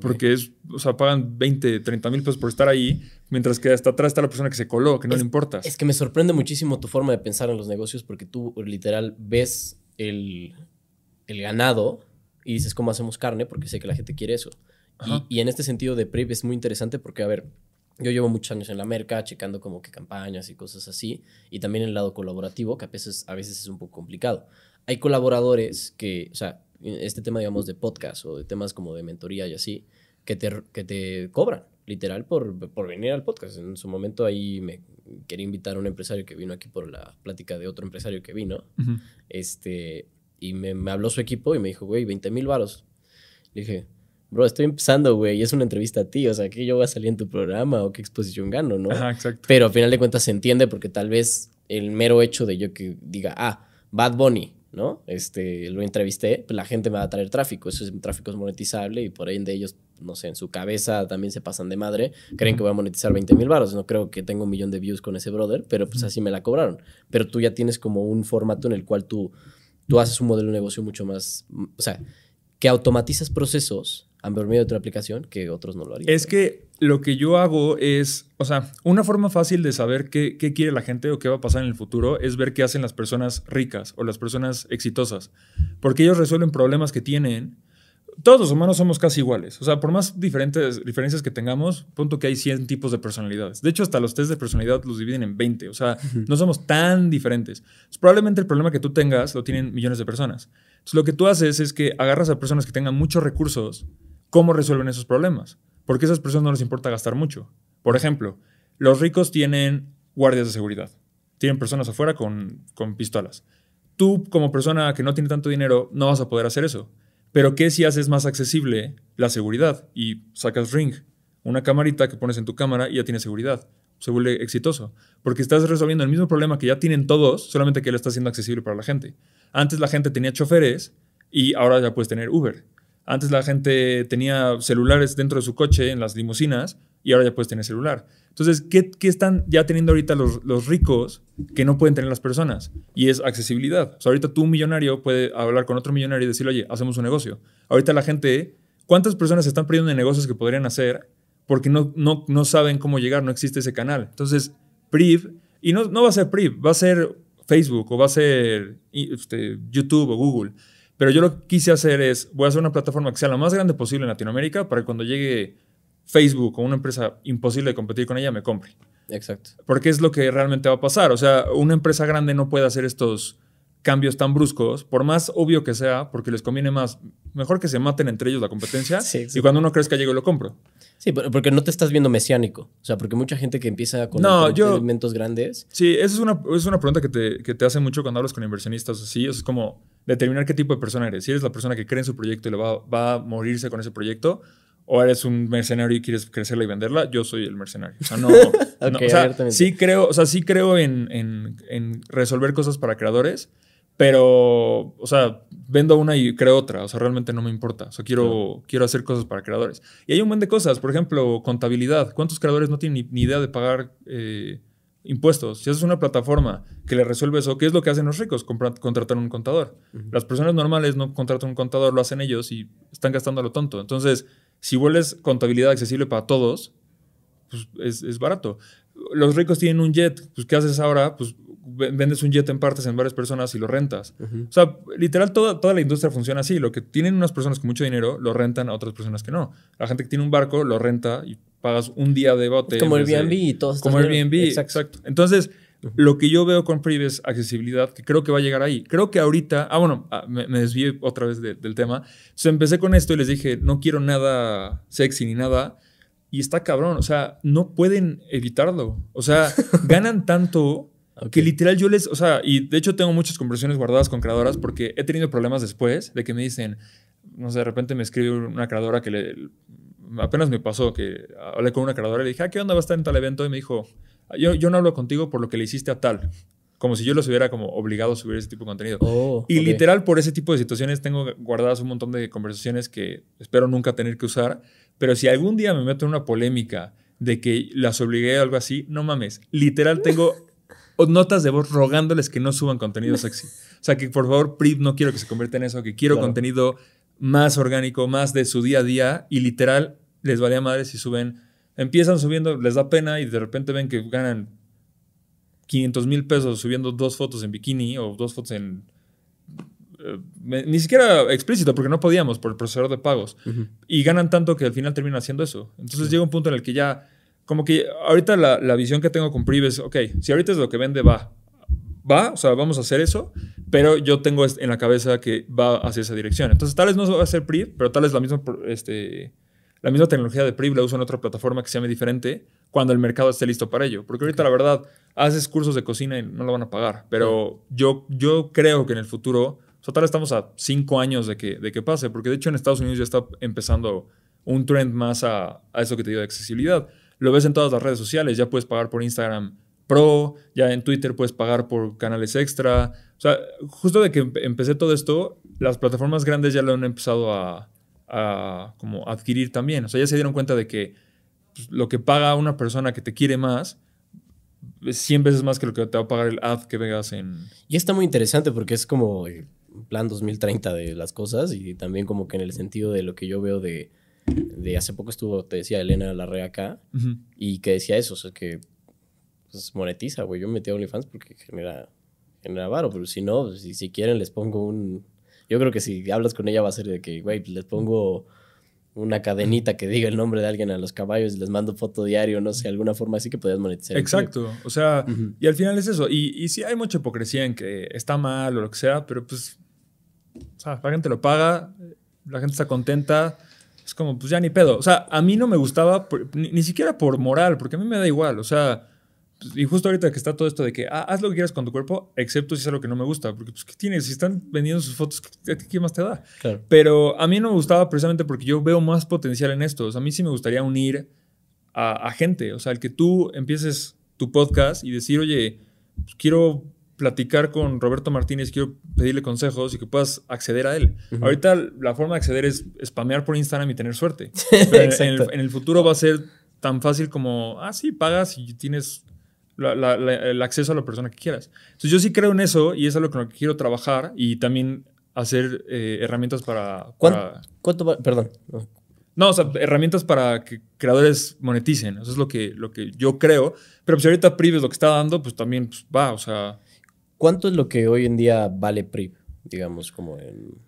Porque es, o sea, pagan 20, 30 mil pesos por estar ahí, mientras que hasta atrás está la persona que se coló, que no le importa. Es que me sorprende muchísimo tu forma de pensar en los negocios porque tú literal ves el, el ganado y dices cómo hacemos carne porque sé que la gente quiere eso. Y, y, en este sentido de PRIP es muy interesante porque, a ver, yo llevo muchos años en la merca, checando como que campañas y cosas así, y también el lado colaborativo, que a veces, a veces es un poco complicado. Hay colaboradores que, o sea, este tema, digamos, de podcast o de temas como de mentoría y así, que te, que te cobran, literal, por, por venir al podcast. En su momento ahí me quería invitar a un empresario que vino aquí por la plática de otro empresario que vino, este, y me, me, habló su equipo y me dijo, güey, 20 mil varos. Le dije, bro, estoy empezando, güey, y es una entrevista a ti, o sea, que yo voy a salir en tu programa o qué exposición gano, ¿no? exacto. Pero al final de cuentas se entiende porque tal vez el mero hecho de yo que diga, ah, Bad Bunny, ¿no? Este, lo entrevisté, pues la gente me va a traer tráfico, eso es, tráfico es monetizable y por ahí de ellos, no sé, en su cabeza también se pasan de madre, creen que voy a monetizar 20 mil baros, no creo que tenga un millón de views con ese brother, pero pues así me la cobraron. Pero tú ya tienes como un formato en el cual tú, tú haces un modelo de negocio mucho más, o sea, que automatizas procesos a medio de otra aplicación que otros no lo harían. Es que lo que yo hago es, o sea, una forma fácil de saber qué, quiere la gente o qué va a pasar en el futuro es ver qué hacen las personas ricas o las personas exitosas. Porque ellos resuelven problemas que tienen todos los humanos somos casi iguales. O sea, por más diferentes diferencias que tengamos, punto que hay 100 tipos de personalidades. De hecho, hasta los test de personalidad los dividen en 20. O sea, no somos tan diferentes. probablemente el problema que tú tengas lo tienen millones de personas. Lo que tú haces es que agarras a personas que tengan muchos recursos, ¿cómo resuelven esos problemas? Porque a esas personas no les importa gastar mucho. Por ejemplo, los ricos tienen guardias de seguridad. Tienen personas afuera con, con pistolas. Tú, como persona que no tiene tanto dinero, no vas a poder hacer eso. Pero ¿qué si haces más accesible la seguridad y sacas Ring? Una camarita que pones en tu cámara y ya tiene seguridad. Se vuelve exitoso. Porque estás resolviendo el mismo problema que ya tienen todos, solamente que lo estás haciendo accesible para la gente. Antes la gente tenía choferes y ahora ya puedes tener Uber. Antes la gente tenía celulares dentro de su coche en las limusinas y ahora ya puedes tener celular. Entonces, ¿qué, están ya teniendo ahorita los, los, ricos que no pueden tener las personas? Y es accesibilidad. O sea, ahorita tú, un millonario, puede hablar con otro millonario y decirle, oye, hacemos un negocio. Ahorita la gente, ¿cuántas personas están perdiendo de negocios que podrían hacer porque no, no, no saben cómo llegar, no existe ese canal? Entonces, PRIV, y no, no va a ser PRIV, va a ser Facebook o va a ser este, YouTube o Google. Pero yo lo que quise hacer es, voy a hacer una plataforma que sea la más grande posible en Latinoamérica para que cuando llegue Facebook o una empresa imposible de competir con ella me compre. Exacto. Porque es lo que realmente va a pasar. O sea, una empresa grande no puede hacer estos cambios tan bruscos, por más obvio que sea, porque les conviene más, mejor que se maten entre ellos la competencia y cuando uno crees que llego lo compro. Sí, porque no te estás viendo mesiánico. O sea, porque mucha gente que empieza con elementos grandes. Sí, esa es una, es una pregunta que te, que te hace mucho cuando hablas con inversionistas así. Es como determinar qué tipo de persona eres. Si eres la persona que cree en su proyecto y le va, va a morirse con ese proyecto, o eres un mercenario y quieres crecerla y venderla, yo soy el mercenario. O sea, no. [LAUGHS] o sea, sí creo, o sea, sí creo en, en, en, resolver cosas para creadores, pero, o sea, vendo una y creo otra. O sea, realmente no me importa. O sea, quiero, quiero hacer cosas para creadores. Y hay un montón de cosas. Por ejemplo, contabilidad. ¿Cuántos creadores no tienen ni, idea de pagar eh, impuestos? Si haces una plataforma que le resuelve eso, ¿qué es lo que hacen los ricos? contratar un contador. Las personas normales no contratan un contador, lo hacen ellos y están gastando a lo tonto. Entonces, si vuelves contabilidad accesible para todos, pues es, es, barato. Los ricos tienen un jet, pues ¿qué haces ahora? Pues vendes un jet en partes en varias personas y lo rentas. O sea, literal, toda, toda la industria funciona así. Lo que tienen unas personas con mucho dinero, lo rentan a otras personas que no. La gente que tiene un barco, lo renta y pagas un día de bote. Como Airbnb y todo. Como Airbnb, exacto. exacto. Entonces, lo que yo veo con Priv es accesibilidad, que creo que va a llegar ahí. Creo que ahorita, ah, bueno, ah, me, me desvié otra vez del tema. Entonces empecé con esto y les dije, no quiero nada sexy ni nada. Y está cabrón, o sea, no pueden evitarlo. O sea, [LAUGHS] ganan tanto que literal yo les, o sea, y de hecho tengo muchas conversaciones guardadas con creadoras porque he tenido problemas después de que me dicen, no sé, de repente me escribe una creadora que le, apenas me pasó que hablé con una creadora y le dije, ah, ¿qué onda va a estar en tal evento? Y me dijo, yo, yo no hablo contigo por lo que le hiciste a tal. Como si yo los hubiera como obligado a subir ese tipo de contenido. Oh, y literal por ese tipo de situaciones tengo guardadas un montón de conversaciones que espero nunca tener que usar. Pero si algún día me meto en una polémica de que las obligué a algo así, no mames. Literal tengo [LAUGHS] notas de voz rogándoles que no suban contenido sexy. [LAUGHS] O sea, que por favor, PRIV no quiero que se convierta en eso, que quiero contenido más orgánico, más de su día a día y literal les valía madre si suben empiezan subiendo, les da pena y de repente ven que ganan 500 mil pesos subiendo dos fotos en bikini o dos fotos en... Eh, ni siquiera explícito, porque no podíamos por el procesador de pagos. Y ganan tanto que al final terminan haciendo eso. Entonces llega un punto en el que ya, como que ahorita la, la visión que tengo con Priv es, ok, si ahorita es lo que vende, va. Va, o sea, vamos a hacer eso, pero yo tengo en la cabeza que va hacia esa dirección. Entonces, tal vez no va a ser Priv, pero tal vez la misma este, la misma tecnología de PRIV la uso en otra plataforma que se llame diferente cuando el mercado esté listo para ello. Porque ahorita, la verdad, haces cursos de cocina y no lo van a pagar. Pero yo, yo creo que en el futuro, o sea, tal estamos a cinco años de que, de que pase, porque de hecho en Estados Unidos ya está empezando un trend más a, a eso que te digo de accesibilidad. Lo ves en todas las redes sociales, ya puedes pagar por Instagram Pro, ya en Twitter puedes pagar por canales extra. O sea, justo de que empecé todo esto, las plataformas grandes ya lo han empezado a, como adquirir también. O sea, ya se dieron cuenta de que pues, lo que paga una persona que te quiere más es 100 veces más que lo que te va a pagar el ad que veas en... Y está muy interesante porque es como el plan 2030 de las cosas y también como que en el sentido de lo que yo veo de, de hace poco estuvo, te decía Elena Larrea acá y que decía eso, o sea, que pues, monetiza, güey. Yo me metí a OnlyFans porque genera, genera varo, pero si no, si, si quieren les pongo un Yo creo que si hablas con ella va a ser de que, güey, pues les pongo una cadenita que diga el nombre de alguien a los caballos y les mando foto diario, no sé, alguna forma así que podías monetizar. Exacto, o sea, y al final es eso. Y, y sí hay mucha hipocresía en que está mal o lo que sea, pero pues, o sea, la gente lo paga, la gente está contenta, es como, pues ya ni pedo. O sea, a mí no me gustaba, ni, ni siquiera por moral, porque a mí me da igual, o sea y justo ahorita que está todo esto de que ah, haz lo que quieras con tu cuerpo, excepto si es algo que no me gusta. Porque, pues, ¿qué tienes? Si están vendiendo sus fotos, ¿qué, más te da? Pero a mí no me gustaba precisamente porque yo veo más potencial en esto. O sea, a mí sí me gustaría unir a, gente. O sea, el que tú empieces tu podcast y decir, oye, pues, quiero platicar con Roberto Martínez, quiero pedirle consejos y que puedas acceder a él. Ahorita la forma de acceder es spamear por Instagram y tener suerte. [LAUGHS] en el futuro va a ser tan fácil como, ah, sí, pagas y tienes el acceso a la persona que quieras. Entonces yo sí creo en eso y es algo con lo que quiero trabajar y también hacer eh, herramientas para, ¿Cuánto, Perdón. No, o sea, herramientas para que creadores moneticen. Eso es lo que, lo que yo creo. Pero pues, si ahorita Priv es lo que está dando, pues también pues, va, o sea... ¿Cuánto es lo que hoy en día vale Priv? Digamos, como en...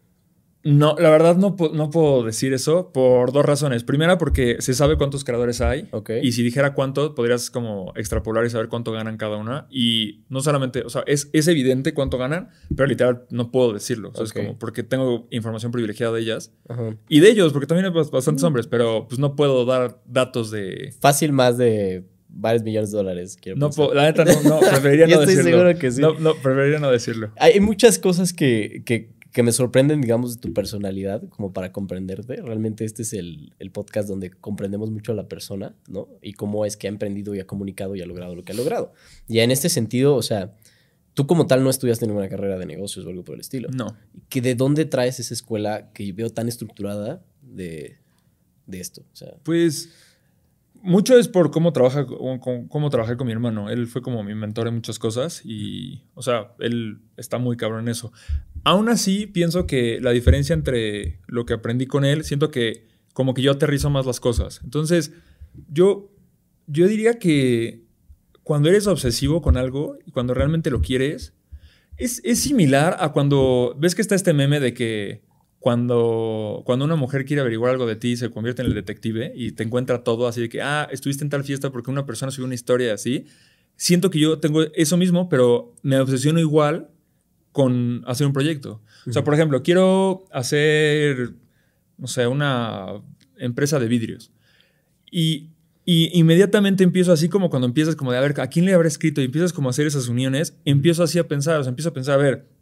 No, la verdad no, no puedo decir eso por dos razones. Primera, porque se sabe cuántos creadores hay. Y si dijera cuánto, podrías como extrapolar y saber cuánto ganan cada una. Y no solamente, o sea, es, es evidente cuánto ganan, pero literal no puedo decirlo. O sea, es como porque tengo información privilegiada de ellas. Y de ellos, porque también hay bastantes hombres, pero pues no puedo dar datos de... Fácil más de varios millones de dólares. no, la neta no, no [LAUGHS] preferiría no estoy seguro que sí. No, no, preferiría no decirlo. Hay muchas cosas que, que que me sorprenden, digamos, de tu personalidad, como para comprenderte. Realmente este es el, podcast donde comprendemos mucho a la persona, ¿no? Y cómo es que ha emprendido y ha comunicado y ha logrado lo que ha logrado. Y en este sentido, o sea, tú como tal no estudiaste ninguna carrera de negocios o algo por el estilo. No. ¿Que ¿De dónde traes esa escuela que veo tan estructurada de, de esto? O sea, pues mucho es por cómo, trabaja, cómo, trabajé con mi hermano. Él fue como mi mentor en muchas cosas y, o sea, él está muy cabrón en eso. Aún así, pienso que la diferencia entre lo que aprendí con él, siento que como que yo aterrizo más las cosas. Entonces, yo, yo diría que cuando eres obsesivo con algo y cuando realmente lo quieres, es, es similar a cuando ves que está este meme de que cuando, cuando una mujer quiere averiguar algo de ti, se convierte en el detective y te encuentra todo así de que, ah, estuviste en tal fiesta porque una persona subió una historia así. Siento que yo tengo eso mismo, pero me obsesiono igual con hacer un proyecto. O sea, por ejemplo, quiero hacer, no sé, una empresa de vidrios. Y, y, inmediatamente empiezo así como cuando empiezas como de, a ver, ¿a quién le habrá escrito? Y empiezas como a hacer esas uniones, empiezo así a pensar, o sea, empiezo a pensar, a ver,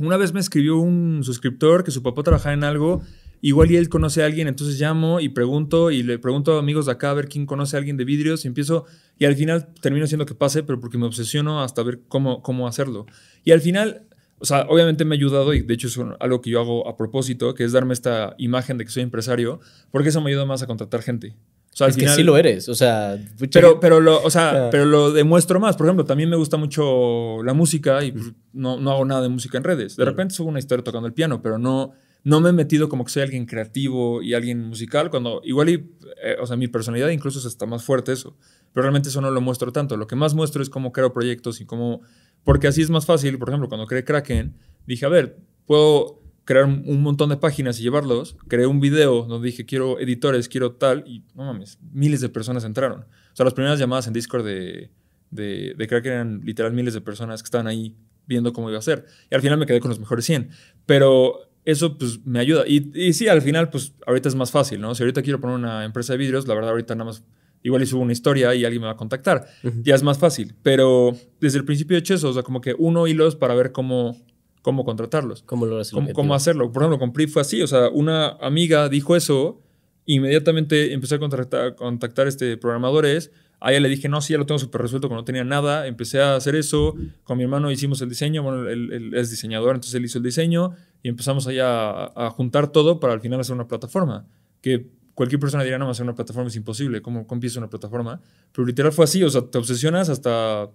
una vez me escribió un suscriptor que su papá trabajaba en algo, igual y él conoce a alguien, entonces llamo y pregunto y le pregunto a amigos de acá a ver quién conoce a alguien de vidrios y empiezo y al final termino haciendo que pase, pero porque me obsesiono hasta ver cómo, cómo hacerlo. Y al final, o sea, obviamente me ha ayudado y de hecho es algo que yo hago a propósito, que es darme esta imagen de que soy empresario, porque eso me ayuda más a contratar gente. O sea, es que sí lo eres, o sea... Pero, pero, lo, o sea, pero lo demuestro más. Por ejemplo, también me gusta mucho la música y pues, no, no, hago nada de música en redes. De repente subo una historia tocando el piano, pero no, no me he metido como que soy alguien creativo y alguien musical, cuando igual y, eh, o sea, mi personalidad incluso está más fuerte eso. Pero realmente eso no lo muestro tanto. Lo que más muestro es cómo creo proyectos y cómo... Porque así es más fácil. Por ejemplo, cuando creé Kraken, dije, a ver, puedo crear un montón de páginas y llevarlos. Creé un video donde dije, quiero editores, quiero tal, y no mames, miles de personas entraron. O sea, las primeras llamadas en Discord de, de, de eran literal miles de personas que estaban ahí viendo cómo iba a ser. Y al final me quedé con los mejores 100. Pero eso pues me ayuda. Y, y sí, al final pues ahorita es más fácil, ¿no? Si ahorita quiero poner una empresa de vidrios, la verdad ahorita nada más igual y subo una historia y alguien me va a contactar. Ya es más fácil. Pero desde el principio he hecho eso, o sea, como que uno hilos para ver cómo, cómo contratarlos. ¿Cómo lo cómo, cómo, hacerlo. Por ejemplo, con PRI fue así. O sea, una amiga dijo eso, inmediatamente empecé a contactar, contactar este, programadores. A ella le dije, no, sí, ya lo tengo súper resuelto, cuando no tenía nada. Empecé a hacer eso. Con mi hermano hicimos el diseño. Bueno, él, es diseñador, entonces él hizo el diseño. Y empezamos allá a, a, juntar todo para al final hacer una plataforma. Que cualquier persona diría, no, hacer una plataforma es imposible. ¿Cómo, cómo empieza una plataforma? Pero literal fue así. O sea, te obsesionas hasta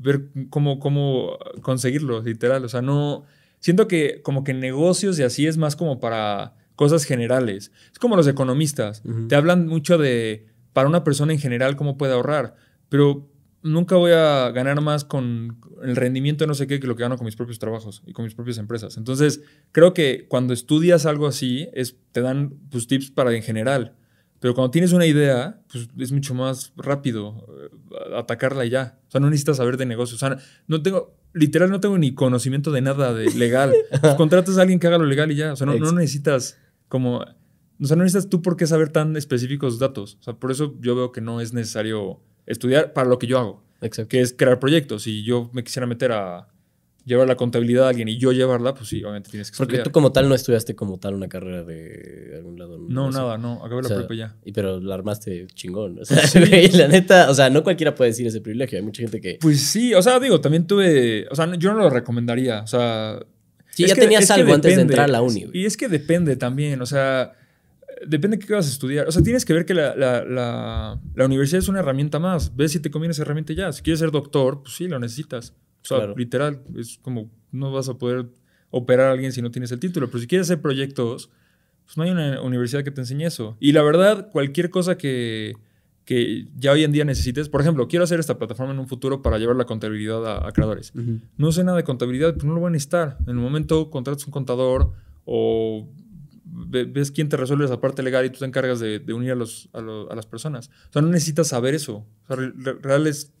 ver cómo, cómo conseguirlo, literal. O sea, no... Siento que como que negocios y así es más como para cosas generales. Es como los economistas. Te hablan mucho de, para una persona en general, cómo puede ahorrar. Pero nunca voy a ganar más con el rendimiento de no sé qué que lo que gano con mis propios trabajos y con mis propias empresas. Entonces, creo que cuando estudias algo así, es, te dan pues, tips para en general. Pero cuando tienes una idea, pues es mucho más rápido eh, atacarla y ya. O sea, no necesitas saber de negocios. O sea, no tengo, literal, no tengo ni conocimiento de nada de legal. Pues, contratas a alguien que haga lo legal y ya. O sea, no, no necesitas como. O sea, no necesitas tú por qué saber tan específicos datos. O sea, por eso yo veo que no es necesario estudiar para lo que yo hago. Exacto. Que es crear proyectos. Si yo me quisiera meter a llevar la contabilidad a alguien y yo llevarla, pues sí, obviamente tienes que Porque estudiar. tú como tal no estudiaste como tal una carrera de algún lado. No, nada, no. Acabé O la prepa ya. Y pero la armaste chingón. O sea, [LAUGHS] la neta, o sea, no cualquiera puede decir ese privilegio. Hay mucha gente que. Pues sí, o sea, digo, también tuve. O sea, yo no lo recomendaría. O sea. Sí, ya que- tenías algo antes de entrar a la uni, güey. Y es que depende también. O sea, depende de qué vas a estudiar. O sea, tienes que ver que la, la- la- la universidad es una herramienta más. Ves si te conviene esa herramienta ya. Si quieres ser doctor, pues sí, lo necesitas. O sea, Claro. literal, es como no vas a poder operar a alguien si no tienes el título. Pero si quieres hacer proyectos, pues no hay una universidad que te enseñe eso. Y la verdad, cualquier cosa que, que ya hoy en día necesites, por ejemplo, quiero hacer esta plataforma en un futuro para llevar la contabilidad a, a creadores. Ujú. No sé nada de contabilidad, pues no lo voy a necesitar. En el momento contratas un contador o ve- ves quién te resuelve esa parte legal y tú te encargas de, de unir a, los, a, lo- a las personas. O sea, no necesitas saber eso. O sea, re- real es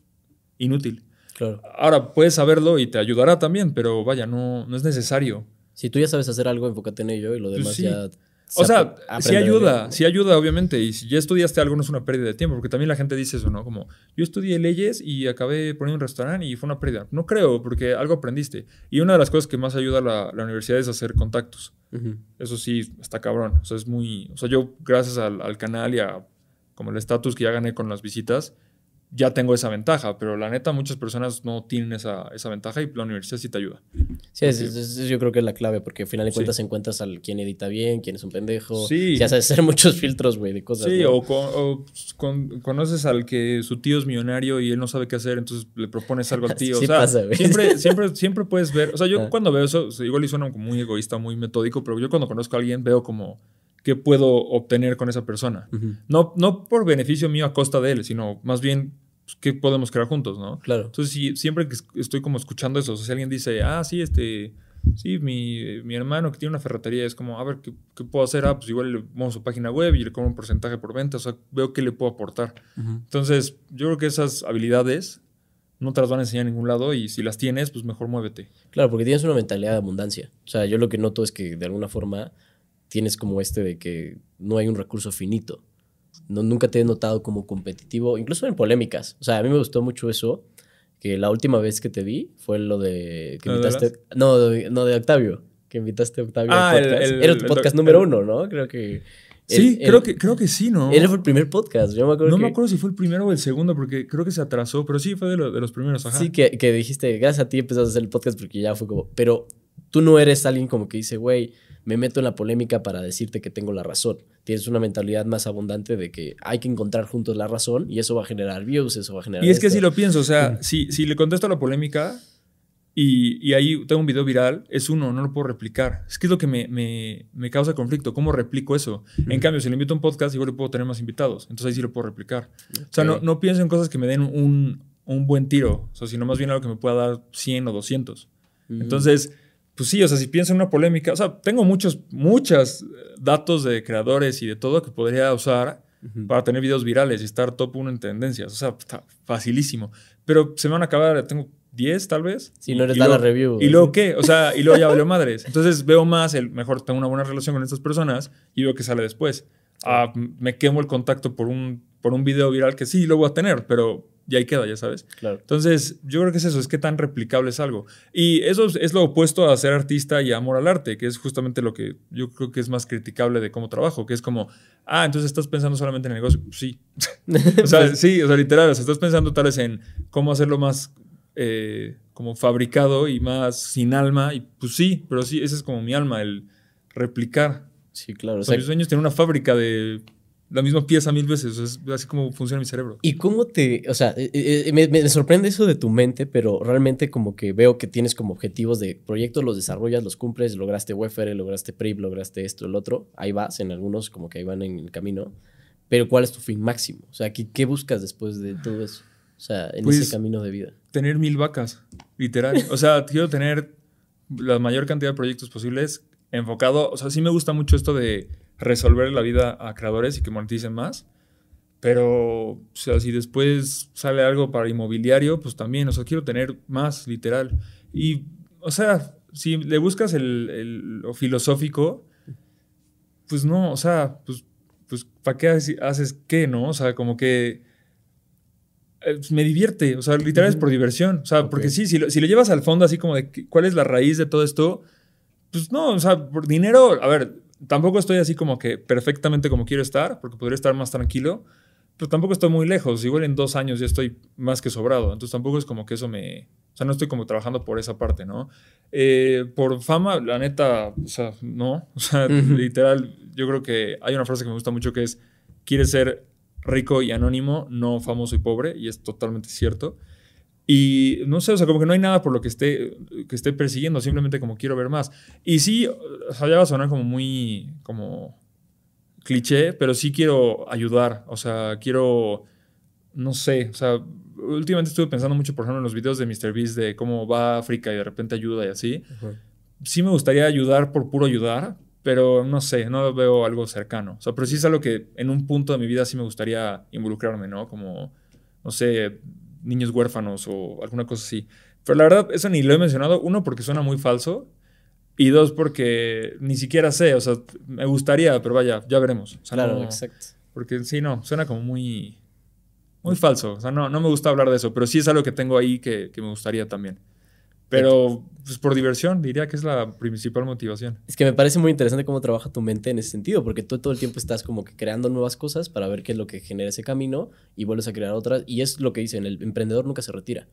inútil. Claro. Ahora, puedes saberlo y te ayudará también, pero vaya, no, no es necesario. Si tú ya sabes hacer algo, enfócate en ello y lo Pues demás sí. ya. O se sea, sí ayuda, sí ayuda, obviamente. Y si ya estudiaste algo, no es una pérdida de tiempo, porque también la gente dice eso, ¿no? Como, yo estudié leyes y acabé poniendo un restaurante y fue una pérdida. No creo, porque algo aprendiste. Y una de las cosas que más ayuda a la, la universidad es hacer contactos. Eso sí, está cabrón. O sea, es muy. O sea, yo, gracias al, al canal y a como el estatus que ya gané con las visitas, ya tengo esa ventaja. Pero la neta, muchas personas no tienen esa, esa ventaja y la universidad sí te ayuda. Sí, es- es- es- yo creo que es la clave, porque al final de Sí. cuentas encuentras al quien edita bien, quién es un pendejo. Sí. Ya sabes hacer muchos filtros, güey, de cosas. Sí, ¿no? o, con- o con- conoces al que su tío es millonario y él no sabe qué hacer, entonces le propones algo al [LAUGHS] tío. Sí o sea, pasa, güey. siempre, siempre, siempre puedes ver. O sea, yo Ah. cuando veo eso, igual y suena como muy egoísta, muy metódico, pero yo cuando conozco a alguien veo como qué puedo obtener con esa persona. No, no por beneficio mío a costa de él, sino más bien pues, qué podemos crear juntos, ¿no? Claro. Entonces, siempre que es- estoy como escuchando eso, o sea, si alguien dice, ah, sí, este, sí, mi, mi hermano que tiene una ferretería, es como, a ver, ¿qué, qué puedo hacer? Ah, pues igual le pongo su página web y le cobro un porcentaje por venta, o sea, veo qué le puedo aportar. Entonces, yo creo que esas habilidades no te las van a enseñar a ningún lado y si las tienes, pues mejor muévete. Claro, porque tienes una mentalidad de abundancia. O sea, yo lo que noto es que de alguna forma tienes como este de que no hay un recurso finito. No, nunca te he notado como competitivo, incluso en polémicas. O sea, a mí me gustó mucho eso, que la última vez que te vi fue lo de que ¿Lo de invitaste... No, de, no, de Octavio, que invitaste a Octavio Ah, al el- podcast. el- Era tu el podcast doc- número el- uno, ¿no? Creo que... Sí, creo, que, creo que sí, ¿no? Él fue el primer podcast, yo me acuerdo no que... me acuerdo si fue el primero o el segundo, porque creo que se atrasó, pero sí fue de, lo- de los primeros, ajá. Sí, que, que dijiste, gracias a ti empezaste a hacer el podcast porque ya fue como, pero tú no eres alguien como que dice, güey, me meto en la polémica para decirte que tengo la razón. Tienes una mentalidad más abundante de que hay que encontrar juntos la razón y eso va a generar views, eso va a generar... Y es que si lo pienso, o sea, si, si le contesto a la polémica y, y ahí tengo un video viral, es uno, no lo puedo replicar. Es que es lo que me, me- me causa conflicto. ¿Cómo replico eso? En cambio, si le invito a un podcast, igual le puedo tener más invitados. Entonces ahí sí lo puedo replicar. O sea, no, no pienso en cosas que me den un, un buen tiro, o sea, sino más bien algo que me pueda dar 100 o 200. Ujú. Entonces, pues sí, o sea, si pienso en una polémica, o sea, tengo muchos, muchos datos de creadores y de todo que podría usar Ujú. para tener videos virales y estar top 1 en tendencias. O sea, está facilísimo. Pero se me van a acabar, tengo 10 tal vez. Si no Y da la review. ¿Y luego qué? O sea, y luego ya [LAUGHS] valió madres. Entonces veo más, el mejor tengo una buena relación con estas personas y veo que sale después. Ah, me quemo el contacto por un, por un video viral que sí lo voy a tener, pero ya ahí queda, ya sabes. Claro. Entonces, yo creo que es eso, es que tan replicable es algo. Y eso es, lo opuesto a ser artista y amor al arte, que es justamente lo que yo creo que es más criticable de cómo trabajo, que es como, ah, entonces estás pensando solamente en el negocio. Sí. [LAUGHS] o sea, [LAUGHS] sí, o sea, literal, o sea, estás pensando tal vez en cómo hacerlo más eh, como fabricado y más sin alma. Y pues sí, pero sí, ese es como mi alma, el replicar. Sí, claro. o O sea, sea, mi sueño es tener una fábrica de la misma pieza mil veces. es así como funciona mi cerebro. ¿Y cómo te, o sea, eh, eh, me, me sorprende eso de tu mente, pero realmente como que veo que tienes como objetivos de proyectos, los desarrollas, los cumples, lograste WFR, lograste PRIP, lograste esto, el otro, ahí vas, en algunos como que ahí van en el camino, pero ¿cuál es tu fin máximo? O sea, ¿qué, qué buscas después de todo eso? O O sea, en Pues, ese camino de vida. Tener mil vacas, literal. O sea, [LAUGHS] quiero tener la mayor cantidad de proyectos posibles enfocado. O sea, sí me gusta mucho esto de resolver la vida a creadores y que moneticen más. Pero, o sea, si después sale algo para inmobiliario, pues también, o sea, quiero tener más, literal. Y, o sea, si le buscas el, el- lo filosófico, pues no, o sea, pues, pues ¿para qué haces, qué, no? O sea, como que eh, pues, me divierte, o sea, literal es por diversión. O sea, Ok. porque sí, si lo, si lo llevas al fondo así como de cuál es la raíz de todo esto, pues no, o sea, por dinero, a ver, tampoco estoy así como que perfectamente como quiero estar, porque podría estar más tranquilo, pero tampoco estoy muy lejos. Igual en dos años ya estoy más que sobrado. Entonces tampoco es como que eso me. O sea, no estoy como trabajando por esa parte, ¿no? Eh, por fama, la neta, o sea, no. O sea, literal, yo creo que hay una frase que me gusta mucho que es: quieres ser rico y anónimo, no famoso y pobre, y es totalmente cierto. Y no sé, o sea, como que no hay nada por lo que esté, que esté persiguiendo, simplemente como quiero ver más. Y sí, o sea, ya va a sonar como muy, como cliché, pero sí quiero ayudar, o sea, quiero, no sé, o sea, últimamente estuve pensando mucho, por ejemplo, en los videos de MrBeast de cómo va a África y de repente ayuda y así. Sí me gustaría ayudar por puro ayudar, pero no sé, no veo algo cercano. O sea, pero sí es algo que en un punto de mi vida sí me gustaría involucrarme, ¿no? Como, no sé, niños huérfanos o alguna cosa así. Pero la verdad, eso ni lo he mencionado. Uno, porque suena muy falso. Y dos, porque ni siquiera sé. O sea, me gustaría, pero vaya, ya veremos. O sea, claro, no- exacto. porque sí, no, suena como muy, muy falso. O sea, no, no me gusta hablar de eso, pero sí es algo que tengo ahí que, que me gustaría también. Pero, pues por diversión, diría que es la principal motivación. Es que me parece muy interesante cómo trabaja tu mente en ese sentido, porque tú todo el tiempo estás como que creando nuevas cosas para ver qué es lo que genera ese camino y vuelves a crear otras. Y es lo que dicen, el emprendedor nunca se retira,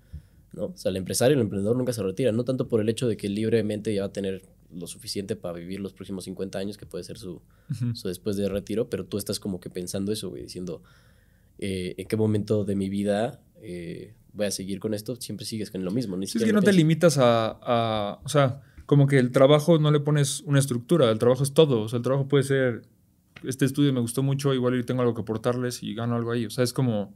¿no? O sea, el empresario, el emprendedor nunca se retira, no tanto por el hecho de que libremente ya va a tener lo suficiente para vivir los próximos 50 años, que puede ser su, su después de retiro, pero tú estás como que pensando eso, güey, diciendo, eh, ¿en qué momento de mi vida eh, voy a seguir con esto? Siempre sigues con lo mismo. Ni Sí, es que no te limitas a, a- O sea, como que el trabajo no le pones una estructura, el trabajo es todo. O sea, el trabajo puede ser. Este estudio me gustó mucho, igual tengo algo que aportarles y gano algo ahí. O sea, es como.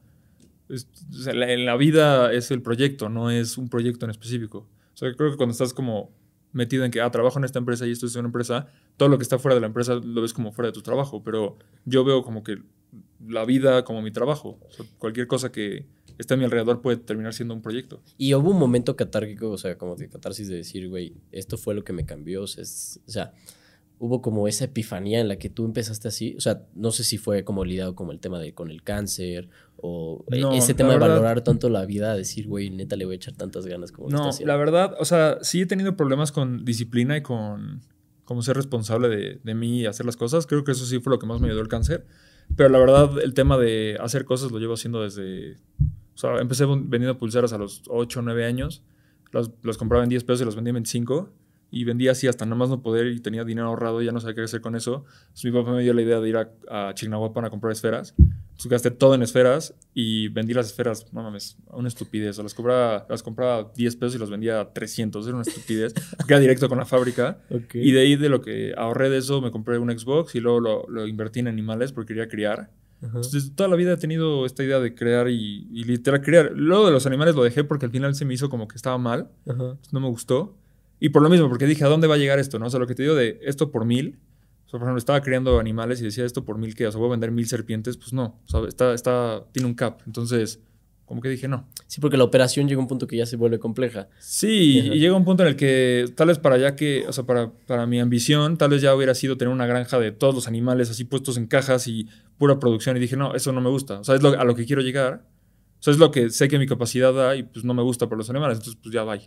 es- o sea, la- en la vida es el proyecto, no es un proyecto en específico. O sea, creo que cuando estás como metido en que, ah, trabajo en esta empresa y esto es una empresa, todo lo que está fuera de la empresa lo ves como fuera de tu trabajo. Pero yo veo como que la vida como mi trabajo. O sea, cualquier cosa que esté a mi alrededor puede terminar siendo un proyecto. Y hubo un momento catárquico, o sea, como de catarsis de decir, güey, esto fue lo que me cambió. O sea, es- o sea, hubo como esa epifanía en la que tú empezaste así. O sea, no sé si fue como lidiado como el tema de con el cáncer o eh, No, ese tema de verdad- valorar tanto la vida, decir, güey, neta le voy a echar tantas ganas como está No, la verdad, o sea, sí he tenido problemas con disciplina y con como ser responsable de, de mí y hacer las cosas. Creo que eso sí fue lo que más me ayudó el cáncer. Pero la verdad, el tema de hacer cosas lo llevo haciendo desde... O sea, empecé vendiendo pulseras a los 8 o 9 años. Las, las compraba en 10 pesos y las vendía en 25. Y vendía así hasta nada más no poder y tenía dinero ahorrado y ya no sabía qué hacer con eso. Entonces mi papá me dio la idea de ir a, a Chignahuapan a comprar esferas. Entonces gasté todo en esferas y vendí las esferas, no mames, una estupidez. O las compraba, las compraba 10 pesos y las vendía a 300. Era una estupidez. Era directo con la fábrica. Ok. Y de ahí, de lo que ahorré de eso, me compré un Xbox y luego lo, lo invertí en animales porque quería criar. Ajá. Entonces, toda la vida he tenido esta idea de crear y, y literal criar. Luego de los animales lo dejé porque al final se me hizo como que estaba mal. Ajá. no me gustó. Y por lo mismo, porque dije, ¿a dónde va a llegar esto? ¿no? O sea, lo que te digo de esto por mil. O sea, por ejemplo, estaba criando animales y decía esto por mil que, o sea, voy a vender mil serpientes. Pues no, o sea, está, está, tiene un cap. Entonces, como que dije, no. Sí, porque la operación llega a un punto que ya se vuelve compleja. Sí, Ajá. y llega un punto en el que tal vez para ya que, o sea, para, para mi ambición, tal vez ya hubiera sido tener una granja de todos los animales así puestos en cajas y pura producción. Y dije, no, eso no me gusta. O sea, es lo- a lo que quiero llegar. O sea, es lo que sé que mi capacidad da y pues no me gusta por los animales. Entonces, pues ya va. O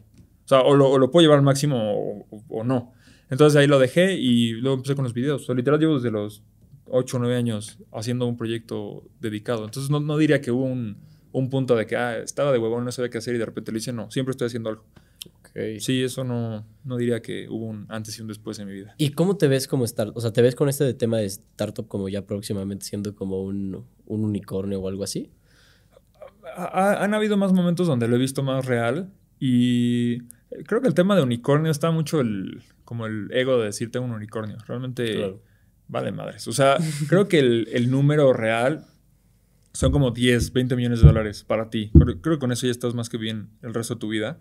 sea, o lo, o lo puedo llevar al máximo o, o- o no. Entonces ahí lo dejé y luego empecé con los videos. O sea, literal llevo desde los 8 o 9 años haciendo un proyecto dedicado. Entonces no, no diría que hubo un, un punto de que ah, estaba de huevón, no sabía qué hacer y de repente lo hice. No, siempre estoy haciendo algo. Sí, eso no, no diría que hubo un antes y un después en mi vida. ¿Y cómo te ves como startup? O sea, ¿te ves con este tema de startup como ya próximamente siendo como un, un unicornio o algo así? Ha- ha- han habido más momentos donde lo he visto más real y creo que el tema de unicornio está mucho el, como el ego de decir tengo un unicornio. Realmente Claro. vale madres. O sea, creo que el, el número real, son como 10, 20 millones de dólares para ti. Creo, creo que con eso ya estás más que bien el resto de tu vida.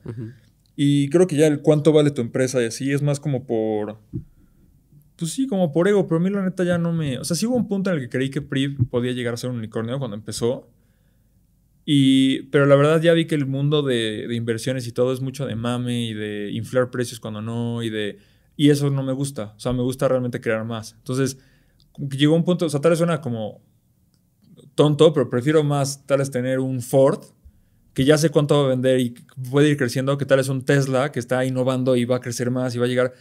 Y creo que ya el cuánto vale tu empresa y así es más como por... Pues sí, como por ego, pero a mí la neta ya no me... O sea, sí hubo un punto en el que creí que PRIV podía llegar a ser un unicornio cuando empezó. Y, pero la verdad ya vi que el mundo de, de inversiones y todo es mucho de mame y de inflar precios cuando no y de... Y eso no me gusta. O sea, me gusta realmente crear más. Entonces, llegó un punto, o sea, tal vez suena como tonto, pero prefiero más tal vez tener un Ford que ya sé cuánto va a vender y puede ir creciendo, que tal es un Tesla que está innovando y va a crecer más y va a llegar,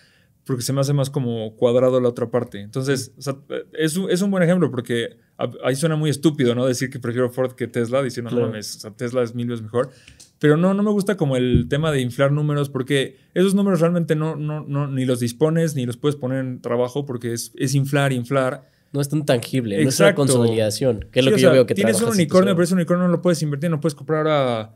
porque se me hace más como cuadrado la otra parte. Entonces, o sea, es, un, es, un buen ejemplo porque ahí suena muy estúpido, ¿no? Decir que prefiero Ford que Tesla, diciendo, no mames, o sea, Tesla es mil veces mejor. Pero no, no me gusta como el tema de inflar números porque esos números realmente no, no, no ni los dispones ni los puedes poner en trabajo porque es, es inflar, inflar no es tan tangible, no es una consolidación, que es lo que yo veo que Tienes un unicornio, pero ese unicornio no lo puedes invertir, no puedes comprar a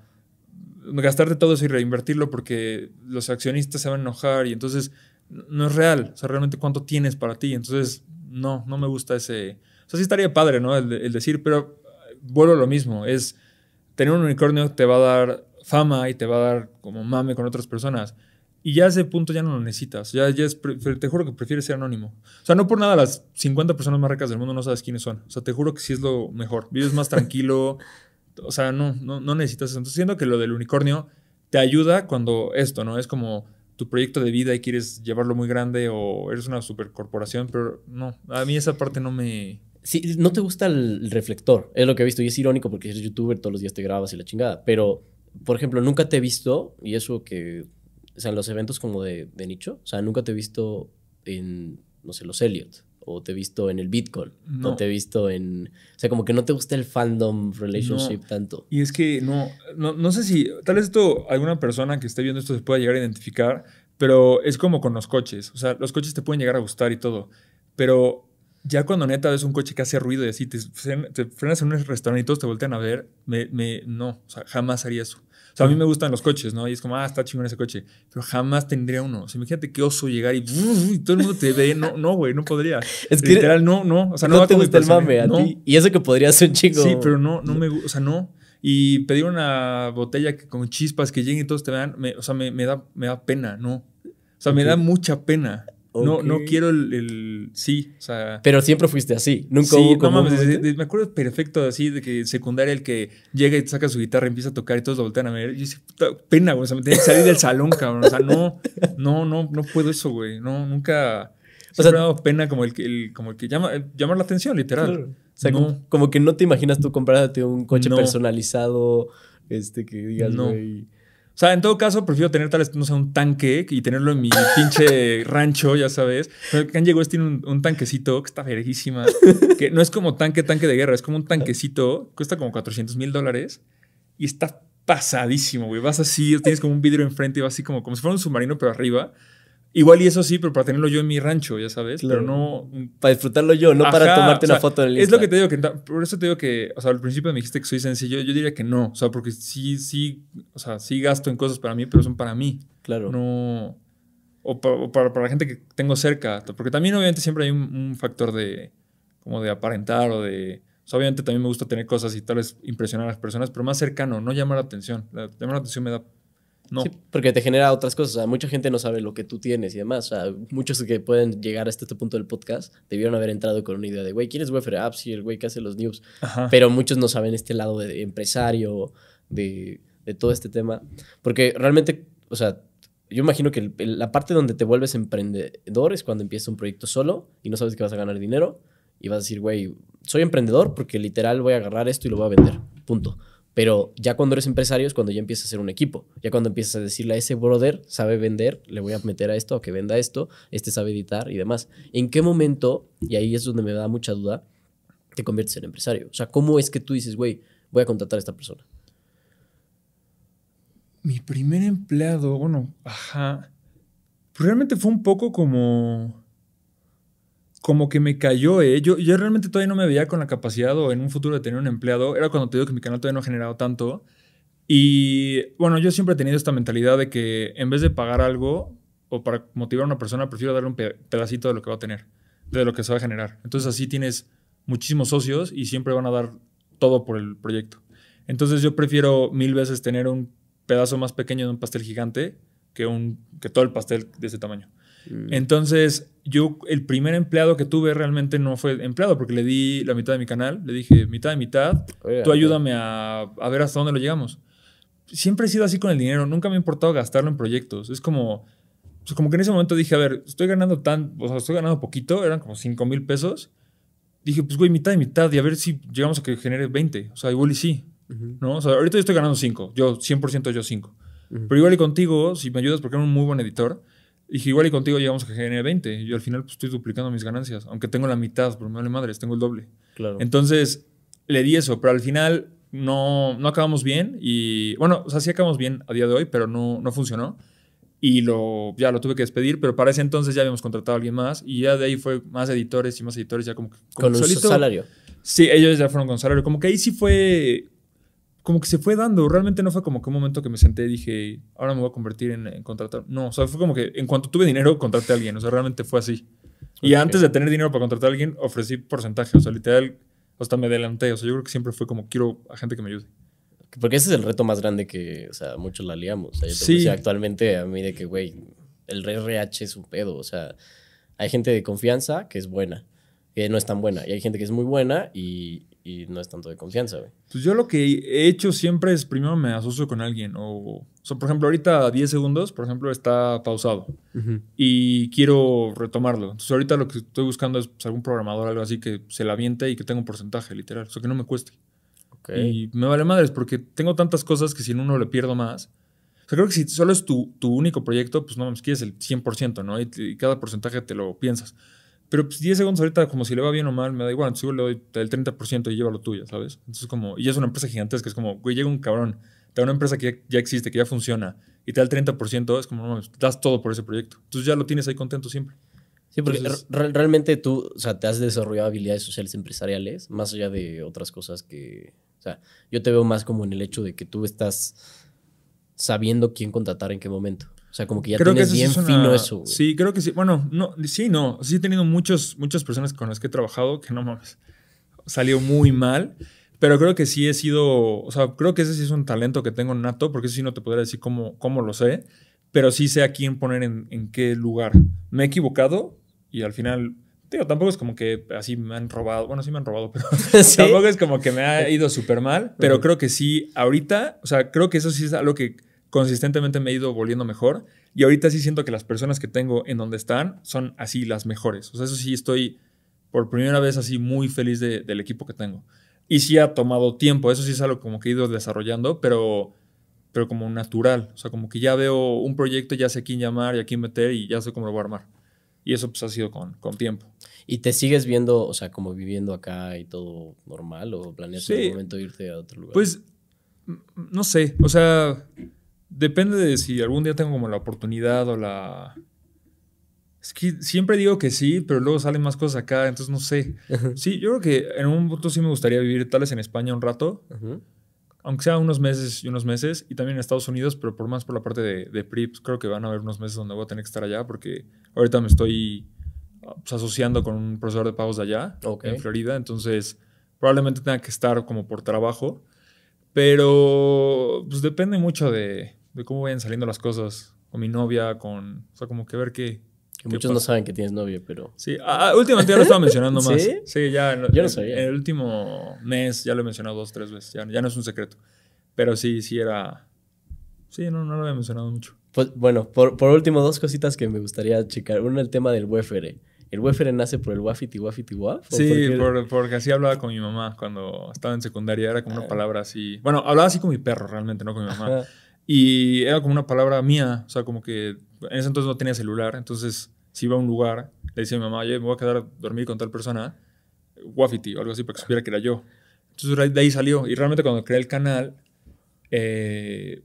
gastarte todo eso y reinvertirlo porque los accionistas se van a enojar y entonces no es real, o sea, realmente cuánto tienes para ti, entonces no, no me gusta ese, o sea, sí estaría padre, ¿no? El, el decir, pero vuelvo a lo mismo, es tener un unicornio te va a dar fama y te va a dar como mame con otras personas. Y ya a ese punto ya no lo necesitas. Ya, ya te juro que prefieres ser anónimo. O sea, no por nada las 50 personas más ricas del mundo no sabes quiénes son. O sea, te juro que sí es lo mejor. Vives más tranquilo. [LAUGHS] o sea, no, no, no necesitas eso. Entonces, siento que lo del unicornio te ayuda cuando esto, ¿no? Es como tu proyecto de vida y quieres llevarlo muy grande o eres una supercorporación, pero no, a mí esa parte no me... Sí, no te gusta el reflector, es lo que he visto y es irónico porque eres youtuber, todos los días te grabas y la chingada, pero, por ejemplo, nunca te he visto, y eso que o sea, en los eventos como de, de, nicho. O sea, nunca te he visto en, no sé, los Elliot. O te he visto en el Bitcoin. No. O te he visto en... O sea, como que no te gusta el fandom relationship tanto. Y es que no, no, no sé si... Tal vez esto, alguna persona que esté viendo esto se pueda llegar a identificar. Pero es como con los coches. O sea, los coches te pueden llegar a gustar y todo. Pero ya cuando neta ves un coche que hace ruido y así, te, te frenas en un restaurante y todos te voltean a ver, me, me, no, o sea, jamás haría eso. Sea, a mí me gustan los coches, ¿no? Y es como, ah, está chingón ese coche. Pero jamás tendría uno. O sea, imagínate qué oso llegar y, todo el mundo te ve. No, no, güey, no podría. [LAUGHS] Es que Literal, no, no. O sea, no, no te gusta el mame a ti. Y eso que podría ser un chico. Sí, pero no, no me gusta. O sea, no. Y pedir una botella que, con chispas que lleguen y todos te vean, me, o sea, me, me, da, me da pena, ¿no? O sea, me da mucha pena. No, no quiero el, Sí, o sea. Pero siempre fuiste así. Nunca hubo como. No me acuerdo perfecto así de que secundaria el que llega y saca su guitarra, empieza a tocar y todos lo voltean a ver. Y dice, puta pena, güey. O sea, me tenía que salir del salón, cabrón. O sea, no, no, no, no puedo eso, güey. No, nunca. O sea, me ha dado pena como el que, el, como el que llama, llamar la atención, literal. O sea, como, que no te imaginas tú comprándote un coche personalizado, este, que digas, güey. O sea, en todo caso, prefiero tener tal vez, no sé, un tanque y tenerlo en mi pinche [LAUGHS] rancho, ya sabes. Pero el llegó este tiene un, tanquecito que está verguísima. Que no es como tanque, tanque de guerra, es como un tanquecito. Cuesta como 400 mil dólares. Y está pasadísimo, güey. Vas así, tienes como un vidrio enfrente y vas así como, como si fuera un submarino, pero arriba. Igual y eso sí, pero para tenerlo yo en mi rancho, ya sabes. Pero no. Para disfrutarlo yo, no para tomarte una foto en el Es lo que te digo que. Por eso te digo que. O sea, al principio me dijiste que soy sencillo. Yo diría que no. O sea, porque sí, sí. O sea, sí gasto en cosas para mí, pero son para mí. Claro. No. O para, para, la gente que tengo cerca. Porque también, obviamente, siempre hay un, factor de. Como de aparentar o de. O sea, obviamente también me gusta tener cosas y tal vez impresionar a las personas, pero más cercano, no llamar la atención. llamar la atención me da no. porque te genera otras cosas. O sea, mucha gente no sabe lo que tú tienes y demás. O sea, muchos que pueden llegar hasta este punto del podcast debieron haber entrado con una idea de, güey, ¿quién es Wefere Apps? Y el güey que hace los news. Pero muchos no saben este lado de empresario, de, de, todo este tema. Porque realmente, o sea, yo imagino que la parte donde te vuelves emprendedor es cuando empiezas un proyecto solo y no sabes que vas a ganar dinero y vas a decir, güey, soy emprendedor porque literal voy a agarrar esto y lo voy a vender. Punto. Pero ya cuando eres empresario es cuando ya empiezas a ser un equipo. Ya cuando empiezas a decirle a ese brother, sabe vender, le voy a meter a esto, a que venda esto, este sabe editar y demás. ¿En qué momento, y ahí es donde me da mucha duda, te conviertes en empresario? O sea, ¿cómo es que tú dices, güey, voy a contratar a esta persona? Mi primer empleado, bueno, ajá. Realmente fue un poco como como que me cayó, ¿eh? Yo, yo realmente todavía no me veía con la capacidad o en un futuro de tener un empleado. Era cuando te digo que mi canal todavía no ha generado tanto. Y bueno, yo siempre he tenido esta mentalidad de que en vez de pagar algo o para motivar a una persona, prefiero darle un pedacito de lo que va a tener, de lo que se va a generar. Entonces así tienes muchísimos socios y siempre van a dar todo por el proyecto. Entonces yo prefiero mil veces tener un pedazo más pequeño de un pastel gigante que, un, que todo el pastel de ese tamaño. Mm. Entonces, yo, el primer empleado que tuve realmente no fue empleado, porque le di la mitad de mi canal, le dije mitad de mitad, tú ayúdame a, a, ver hasta dónde lo llegamos. Siempre he sido así con el dinero, nunca me ha importado gastarlo en proyectos. Es como, pues como que en ese momento dije, a ver, estoy ganando tan, o sea, estoy ganando poquito, eran como 5 mil pesos. Dije, pues güey, mitad de mitad, y a ver si llegamos a que genere 20. O sea, igual y sí. ¿no? O sea, ahorita yo estoy ganando 5, yo 100% yo 5. Pero igual y contigo, si me ayudas porque eres un muy buen editor, dije, igual y contigo llegamos a que genere 20. Yo al final pues, estoy duplicando mis ganancias, aunque tengo la mitad, pero me vale madres, tengo el doble. Claro. Entonces, le di eso, pero al final no, no acabamos bien y, bueno, o sea, sí acabamos bien a día de hoy, pero no, no funcionó. Y lo, ya lo tuve que despedir, pero para ese entonces ya habíamos contratado a alguien más y ya de ahí fue más editores y más editores ya como... como con un salario. Sí, ellos ya fueron con salario. Como que ahí sí fue como que se fue dando. Realmente no fue como que un momento que me senté y dije, ahora me voy a convertir en, contratar. No, o sea, fue como que en cuanto tuve dinero, contraté a alguien. O sea, realmente fue así. Y antes de tener dinero para contratar a alguien, ofrecí porcentaje. O sea, literal, hasta me adelanté. O sea, yo creo que siempre fue como, quiero a gente que me ayude. Porque ese es el reto más grande que, o sea, muchos la liamos. O sea, yo sí. actualmente a mí de que, güey, el RH es un pedo. O sea, hay gente de confianza que es buena, que no es tan buena. Y hay gente que es muy buena y, y no es tanto de confianza, güey. Pues yo lo que he hecho siempre es primero me asocio con alguien. O, o por ejemplo, ahorita 10 segundos, por ejemplo, está pausado y quiero retomarlo. Entonces, ahorita lo que estoy buscando es pues, algún programador, algo así que se la aviente y que tenga un porcentaje, literal. O sea, que no me cueste. Y me vale madres porque tengo tantas cosas que si en uno le pierdo más. O sea, creo que si solo es tu, tu único proyecto, pues no, quieres el 100%, ¿no? y cada porcentaje te lo piensas. Pero pues 10 segundos ahorita, como si le va bien o mal, me da igual. Entonces le doy el 30% y lleva lo tuyo, ¿sabes? Entonces, como, y ya es una empresa gigantesca, es como, güey, llega un cabrón, te da una empresa que ya, existe, que ya funciona, y te da el 30%, es como, no, das todo por ese proyecto. Entonces ya lo tienes ahí contento siempre. Sí, porque realmente tú, o sea, te has desarrollado habilidades sociales empresariales, más allá de otras cosas que, o sea, yo te veo más como en el hecho de que tú estás sabiendo quién contratar en qué momento. Sea, como que ya tienes bien fino eso. Sí, creo que sí. Bueno, no, sí, no. Sí he tenido muchos, muchas personas con las que he trabajado que no mames. Salió muy mal. Pero creo que sí he sido. O sea, creo que ese sí es un talento que tengo nato, porque eso sí no te podría decir cómo, cómo lo sé. Pero sí sé a quién poner en, en qué lugar. Me he equivocado y al final. Digo, tampoco es como que así me han robado. Bueno, sí me han robado, [LAUGHS] pero [LAUGHS] tampoco es como que me ha ido súper mal. Pero creo que sí, ahorita, o sea, creo que eso sí es algo que consistentemente me he ido volviendo mejor y ahorita sí siento que las personas que tengo en donde están son así las mejores. O sea, eso sí estoy por primera vez así muy feliz del equipo que tengo. Y sí ha tomado tiempo, eso sí es algo como que he ido desarrollando, pero, pero como natural. O sea, como que ya veo un proyecto, ya sé a quién llamar y a quién meter y ya sé cómo lo voy a armar. Y eso pues ha sido con, con tiempo. ¿Y te sigues viendo, o sea, como viviendo acá y todo normal o planeas en algún momento irte a otro lugar? Pues, no sé, o sea, Depende de si algún día tengo como la oportunidad o la... Es que siempre digo que sí, pero luego salen más cosas acá, entonces no sé. Sí, yo creo que en un punto sí me gustaría vivir tal vez en España un rato, aunque sea unos meses y unos meses, y también en Estados Unidos, pero por más por la parte de, de PRIPS, creo que van a haber unos meses donde voy a tener que estar allá, porque ahorita me estoy pues, asociando con un profesor de pagos de allá, en Florida, entonces probablemente tenga que estar como por trabajo, pero pues depende mucho de, de cómo vayan saliendo las cosas con mi novia, con, o sea, como que ver qué... Que muchos no saben que tienes novia, pero... Sí, ah, ah, últimamente ya lo estaba mencionando [LAUGHS] más. ¿Sí? Sí, ya. Yo no sabía. En el último mes ya lo he mencionado dos, tres veces, ya, ya no es un secreto. Pero sí, sí era... Sí, no, no lo había mencionado mucho. Pues, bueno, por, por último, dos cositas que me gustaría checar. Uno, el tema del WFR. ¿El WFR nace por el Wafiti Wafiti Waf? Sí, porque así hablaba con mi mamá cuando estaba en secundaria. Era como una ah. palabra así. Bueno, hablaba así con mi perro realmente, no con mi mamá. Y era como una palabra mía, o sea, como que en ese entonces no tenía celular, entonces si iba a un lugar, le decía a mi mamá, oye, me voy a quedar a dormir con tal persona, Wafiti o algo así, para que supiera que era yo. Entonces de ahí salió. Y realmente cuando creé el canal, eh,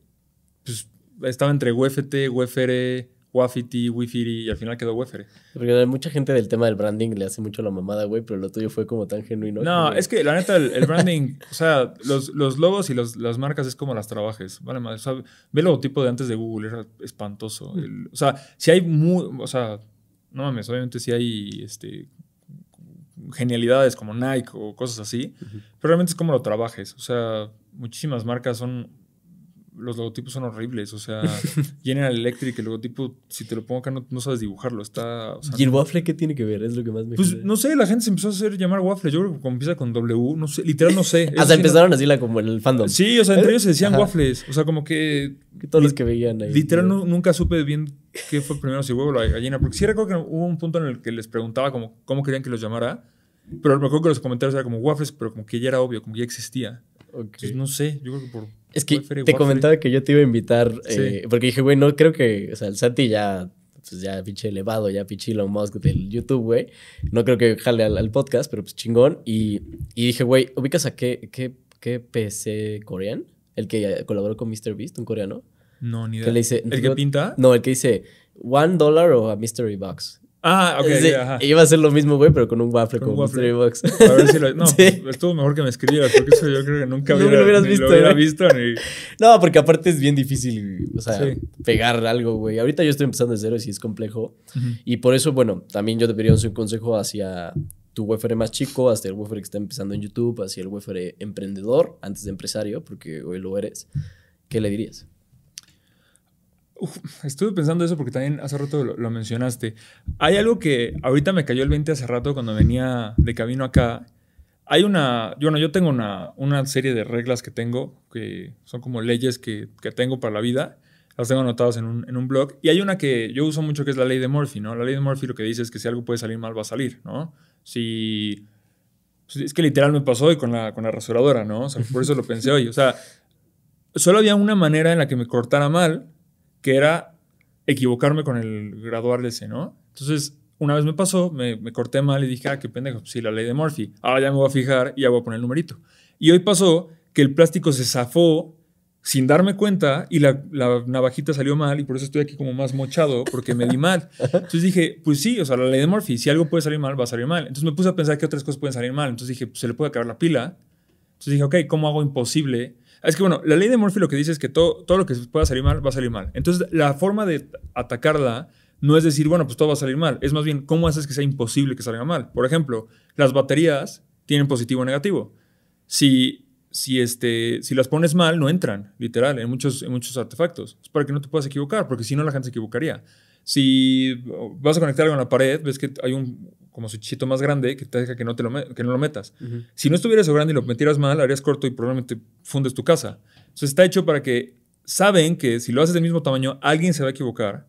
pues estaba entre UFT, UFR, Wafiti, Wifiri y al final quedó Wefere. Porque mucha gente del tema del branding le hace mucho la mamada, güey, pero lo tuyo fue como tan genuino. No, es que la neta, el, branding, o sea, los, los logos y los, las marcas es como las trabajes, ¿vale? O sea, ve el logotipo de antes de Google, era espantoso. o sea, si hay muy, o sea, no mames, obviamente si hay este, genialidades como Nike o cosas así, pero realmente es como lo trabajes. O sea, muchísimas marcas son los logotipos son horribles. O sea, [LAUGHS] General Electric, el logotipo, si te lo pongo acá, no, sabes dibujarlo. Está, ¿Y el waffle qué tiene que ver? Es lo que más me Pues no sé, la gente se empezó a hacer llamar waffle. Yo creo que como empieza con W, no sé, literal no sé. [LAUGHS] Hasta empezaron así la, como en el fandom. Sí, o sea, entre ellos se decían waffles. O sea, como que. todos los que veían ahí. Literal nunca supe bien qué fue primero, si huevo o la gallina. Porque sí recuerdo que hubo un punto en el que les preguntaba como cómo querían que los llamara. Pero me acuerdo que los comentarios eran como waffles, pero como que ya era obvio, como que ya existía. Entonces, no sé, yo creo que por es que te comentaba que yo te iba a invitar, eh, porque dije, güey, no creo que, o sea, el Santi ya, pues ya pinche elevado, ya pinche Elon Musk del YouTube, güey. No creo que jale al, podcast, pero pues chingón. Y, y dije, güey, ¿ubicas a qué, qué, qué PC coreano? El que colaboró con MrBeast, un coreano. No, ni idea. le dice, ¿El que pinta? No, el que dice, one dollar o a mystery box. Ah, ok. ajá. Iba a ser lo mismo, güey, pero con un waffle, con, un waffle. Box. A ver si lo. [LAUGHS] No, sí. estuvo mejor que me escribas, porque eso yo creo que nunca hubiera, lo hubieras visto. Lo hubiera visto ni... No, porque aparte es bien difícil, o sea, pegar algo, güey. Ahorita yo estoy empezando de cero y sí es complejo. Y por eso, bueno, también yo debería un consejo hacia tu WFR más chico, hasta el WFR que está empezando en YouTube, hacia el WFR emprendedor, antes de empresario, porque hoy lo eres. ¿Qué le dirías? Estuve pensando eso porque también hace rato lo, mencionaste. Hay algo que ahorita me cayó el 20 hace rato cuando venía de camino acá. Hay una, bueno, yo tengo una, una serie de reglas que tengo, que son como leyes que, que tengo para la vida. Las tengo anotadas en un, en un, blog. Y hay una que yo uso mucho que es la ley de Murphy, ¿no? La ley de Murphy lo que dice es que si algo puede salir mal, va a salir, ¿no? Si... Pues, es que literal me pasó hoy con la, con la rasuradora, ¿no? O sea, por eso lo pensé hoy. O sea, solo había una manera en la que me cortara mal que era equivocarme con el graduar ese, ¿no? Entonces, una vez me pasó, me, corté mal y dije, ah, qué pendejo, sí, la ley de Murphy. Ahora ya me voy a fijar y ya voy a poner el numerito. Y hoy pasó que el plástico se zafó sin darme cuenta y la, navajita salió mal y por eso estoy aquí como más mochado porque me di mal. Entonces dije, pues sí, o sea, la ley de Murphy, si algo puede salir mal, va a salir mal. Entonces me puse a pensar que otras cosas pueden salir mal. Entonces dije, pues se le puede acabar la pila. Entonces dije, ok, ¿cómo hago imposible es que, bueno, la ley de Murphy lo que dice es que todo, todo lo que pueda salir mal va a salir mal. Entonces, la forma de atacarla no es decir, bueno, pues todo va a salir mal. Es más bien, ¿cómo haces que sea imposible que salga mal? Por ejemplo, las baterías tienen positivo o negativo. Si, si, este, si las pones mal, no entran, literal, en muchos, en muchos artefactos. Es para que no te puedas equivocar, porque si no, la gente se equivocaría. Si vas a conectar a la pared, ves que hay un como switchito más grande que te deja que no, te lo, que no lo metas. Si no estuviera eso grande y lo metieras mal, harías corto y probablemente fundes tu casa. Entonces está hecho para que saben que si lo haces del mismo tamaño, alguien se va a equivocar.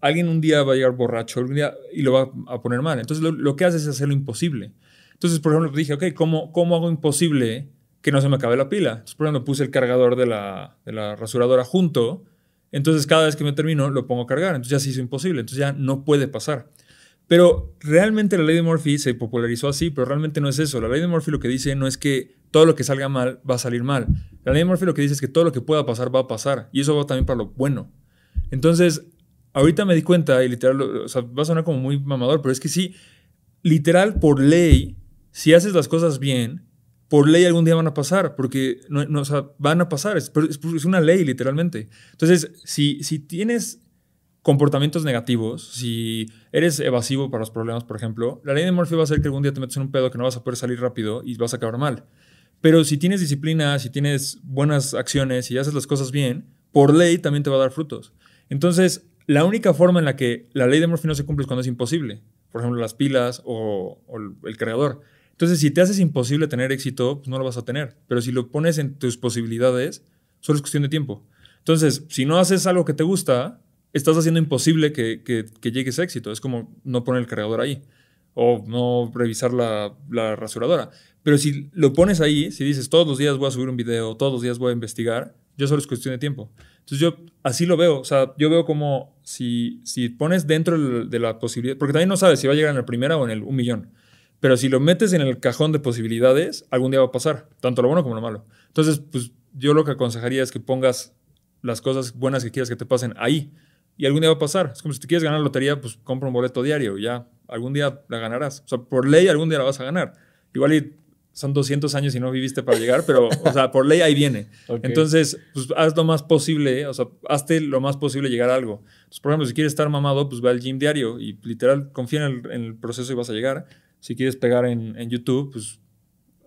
Alguien un día va a llegar borracho un día y lo va a poner mal. Entonces lo, que haces es hacerlo imposible. Entonces, por ejemplo, dije, ok, ¿cómo, ¿cómo hago imposible que no se me acabe la pila? Entonces, por ejemplo, puse el cargador de la, de la rasuradora junto entonces cada vez que me termino lo pongo a cargar. Entonces ya se hizo imposible. Entonces ya no puede pasar. Pero realmente la ley de Murphy se popularizó así, pero realmente no es eso. La ley de Murphy lo que dice no es que todo lo que salga mal va a salir mal. La ley de Murphy lo que dice es que todo lo que pueda pasar va a pasar. Y eso va también para lo bueno. Entonces, ahorita me di cuenta, y literal, o sea, va a sonar como muy mamador, pero es que sí, literal, por ley, si haces las cosas bien, por ley algún día van a pasar, porque no, van a pasar, es, una ley literalmente. Entonces, si tienes comportamientos negativos, si eres evasivo para los problemas, por ejemplo, la ley de Murphy va a hacer que algún día te metas en un pedo que no vas a poder salir rápido y vas a acabar mal. Pero si tienes disciplina, si tienes buenas acciones y haces las cosas bien, por ley también te va a dar frutos. Entonces, la única forma en la que la ley de Murphy no se cumple es cuando es imposible. Por ejemplo, las pilas o, o el cargador. Entonces, si te haces imposible tener éxito, pues no lo vas a tener. Pero si lo pones en tus posibilidades, solo es cuestión de tiempo. Entonces, si no haces algo que te gusta, estás haciendo imposible que, que, que llegues a éxito. Es como no poner el cargador ahí o no revisar la, la, rasuradora. Pero si lo pones ahí, si dices todos los días voy a subir un video, todos los días voy a investigar, yo solo es cuestión de tiempo. Entonces yo así lo veo. O sea, yo veo como si, si pones dentro de la posibilidad, porque también no sabes si va a llegar en la primera o en el un millón. Pero si lo metes en el cajón de posibilidades, algún día va a pasar, tanto lo bueno como lo malo. Entonces, pues yo lo que aconsejaría es que pongas las cosas buenas que quieras que te pasen ahí y algún día va a pasar. Es como si te quieres ganar la lotería, pues compra un boleto diario, ya algún día la ganarás. O sea, por ley algún día la vas a ganar. Igual y son 200 años y no viviste para llegar, pero, o sea, por ley ahí viene. [LAUGHS] Entonces, pues haz lo más posible, o sea, hazte lo más posible llegar a algo. Entonces, por ejemplo, si quieres estar mamado, pues ve al gym diario y literal confía en el, en el proceso y vas a llegar Si quieres pegar en, en YouTube, pues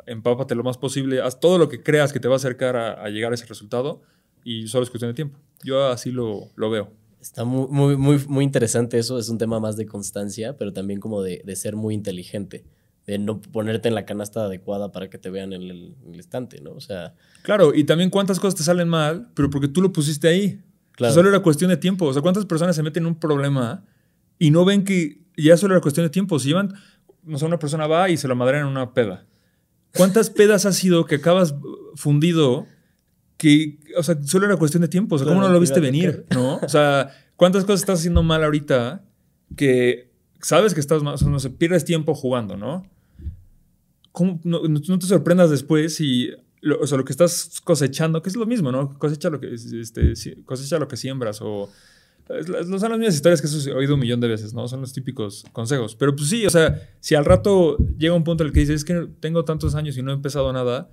empápate lo más posible, haz todo lo que creas que te va a acercar a, a llegar a ese resultado y solo es cuestión de tiempo. Yo así lo, lo veo. Está muy, muy, muy, muy interesante eso, es un tema más de constancia, pero también como de, de ser muy inteligente, de no ponerte en la canasta adecuada para que te vean en el, en el estante, ¿no? O sea, Claro, y también cuántas cosas te salen mal, pero porque tú lo pusiste ahí. Claro. Solo era cuestión de tiempo. O sea, cuántas personas se meten en un problema y no ven que ya solo era cuestión de tiempo. Si llevan, no sé, una persona va y se lo madrean en una peda. ¿Cuántas pedas ha sido que acabas fundido que, o sea, solo era cuestión de tiempo? O sea, ¿cómo no lo te viste venir? ¿No? O sea, ¿cuántas cosas estás haciendo mal ahorita que sabes que estás mal? O sea, no sé, pierdes tiempo jugando, ¿no? ¿Cómo no, no- te sorprendas después si lo, o sea, lo que estás cosechando, que es lo mismo, ¿no? Cosecha lo que, este, cosecha lo que siembras o... Son las mismas historias que he oído un millón de veces, ¿no? Son los típicos consejos. Pero pues sí, o sea, si al rato llega un punto en el que dices, es que tengo tantos años y no he empezado nada,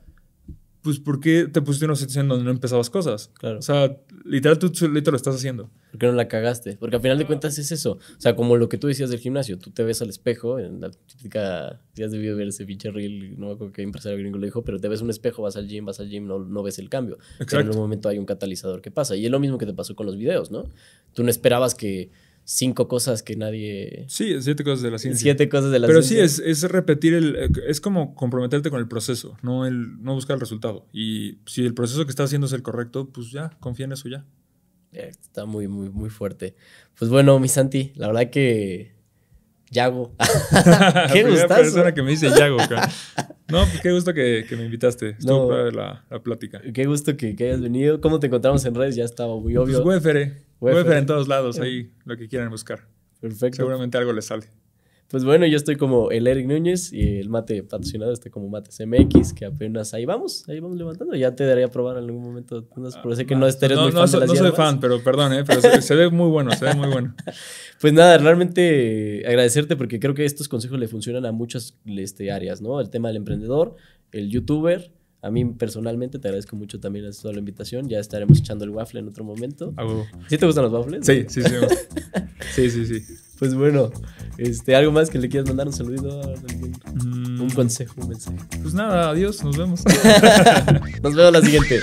pues ¿por qué te pusiste en una situación donde no empezabas cosas? Claro. O sea, literal tú solito lo estás haciendo. ¿por qué no la cagaste? Porque al final de cuentas es eso. O sea, como lo que tú decías del gimnasio, tú te ves al espejo, en la típica, ya has debido ver ese pinche reel, no me acuerdo qué empresario gringo lo dijo, pero te ves un espejo, vas al gym, vas al gym, no, no ves el cambio. Pero en Exacto. un momento hay un catalizador que pasa. Y es lo mismo que te pasó con los videos, ¿no? Tú no esperabas que cinco cosas que nadie... Sí, siete cosas de la ciencia. Siete cosas de la Pero sí, ciencia. es, es repetir el. Es como comprometerte con el proceso, no, el, no buscar el resultado. Y si el proceso que estás haciendo es el correcto, pues ya, confía en eso ya. Eh, Está muy, muy, muy fuerte. Pues bueno, mi Santi, la verdad que... Yago. [LAUGHS] [LAUGHS] qué gustazo. persona que me dice Yago, cabrón. No, pues qué gusto que, que me invitaste. Estuvo No. la, la plática. Qué gusto que, que hayas venido. ¿Cómo te encontramos en redes? Ya estaba muy Pues obvio. Wefere. Wefere en todos lados, ahí lo que quieran buscar. Perfecto. Seguramente algo les sale. Pues bueno, yo estoy como el Eric Núñez y el mate patrocinado está como Mates MX, que apenas ahí vamos, ahí vamos levantando. Ya te daría a probar en algún momento. No sé, pero sé que no, eres no, muy no fan soy, de las no soy fan, pero perdón, ¿eh? Pero se, se ve muy bueno, se ve muy bueno. [LAUGHS] Pues nada, realmente agradecerte porque creo que estos consejos le funcionan a muchas este, áreas, ¿no? El tema del emprendedor, el youtuber. A mí personalmente te agradezco mucho también a toda la invitación. Ya estaremos echando el waffle en otro momento. A huevo. ¿Sí te gustan los waffles? Sí, sí, sí. [LAUGHS] Sí, sí, sí. Pues bueno, este, ¿algo más que le quieras mandar un saludito? ¿Algún- Mm, Un consejo, un mensaje. Pues nada, adiós, nos vemos. [LAUGHS] Nos vemos la siguiente.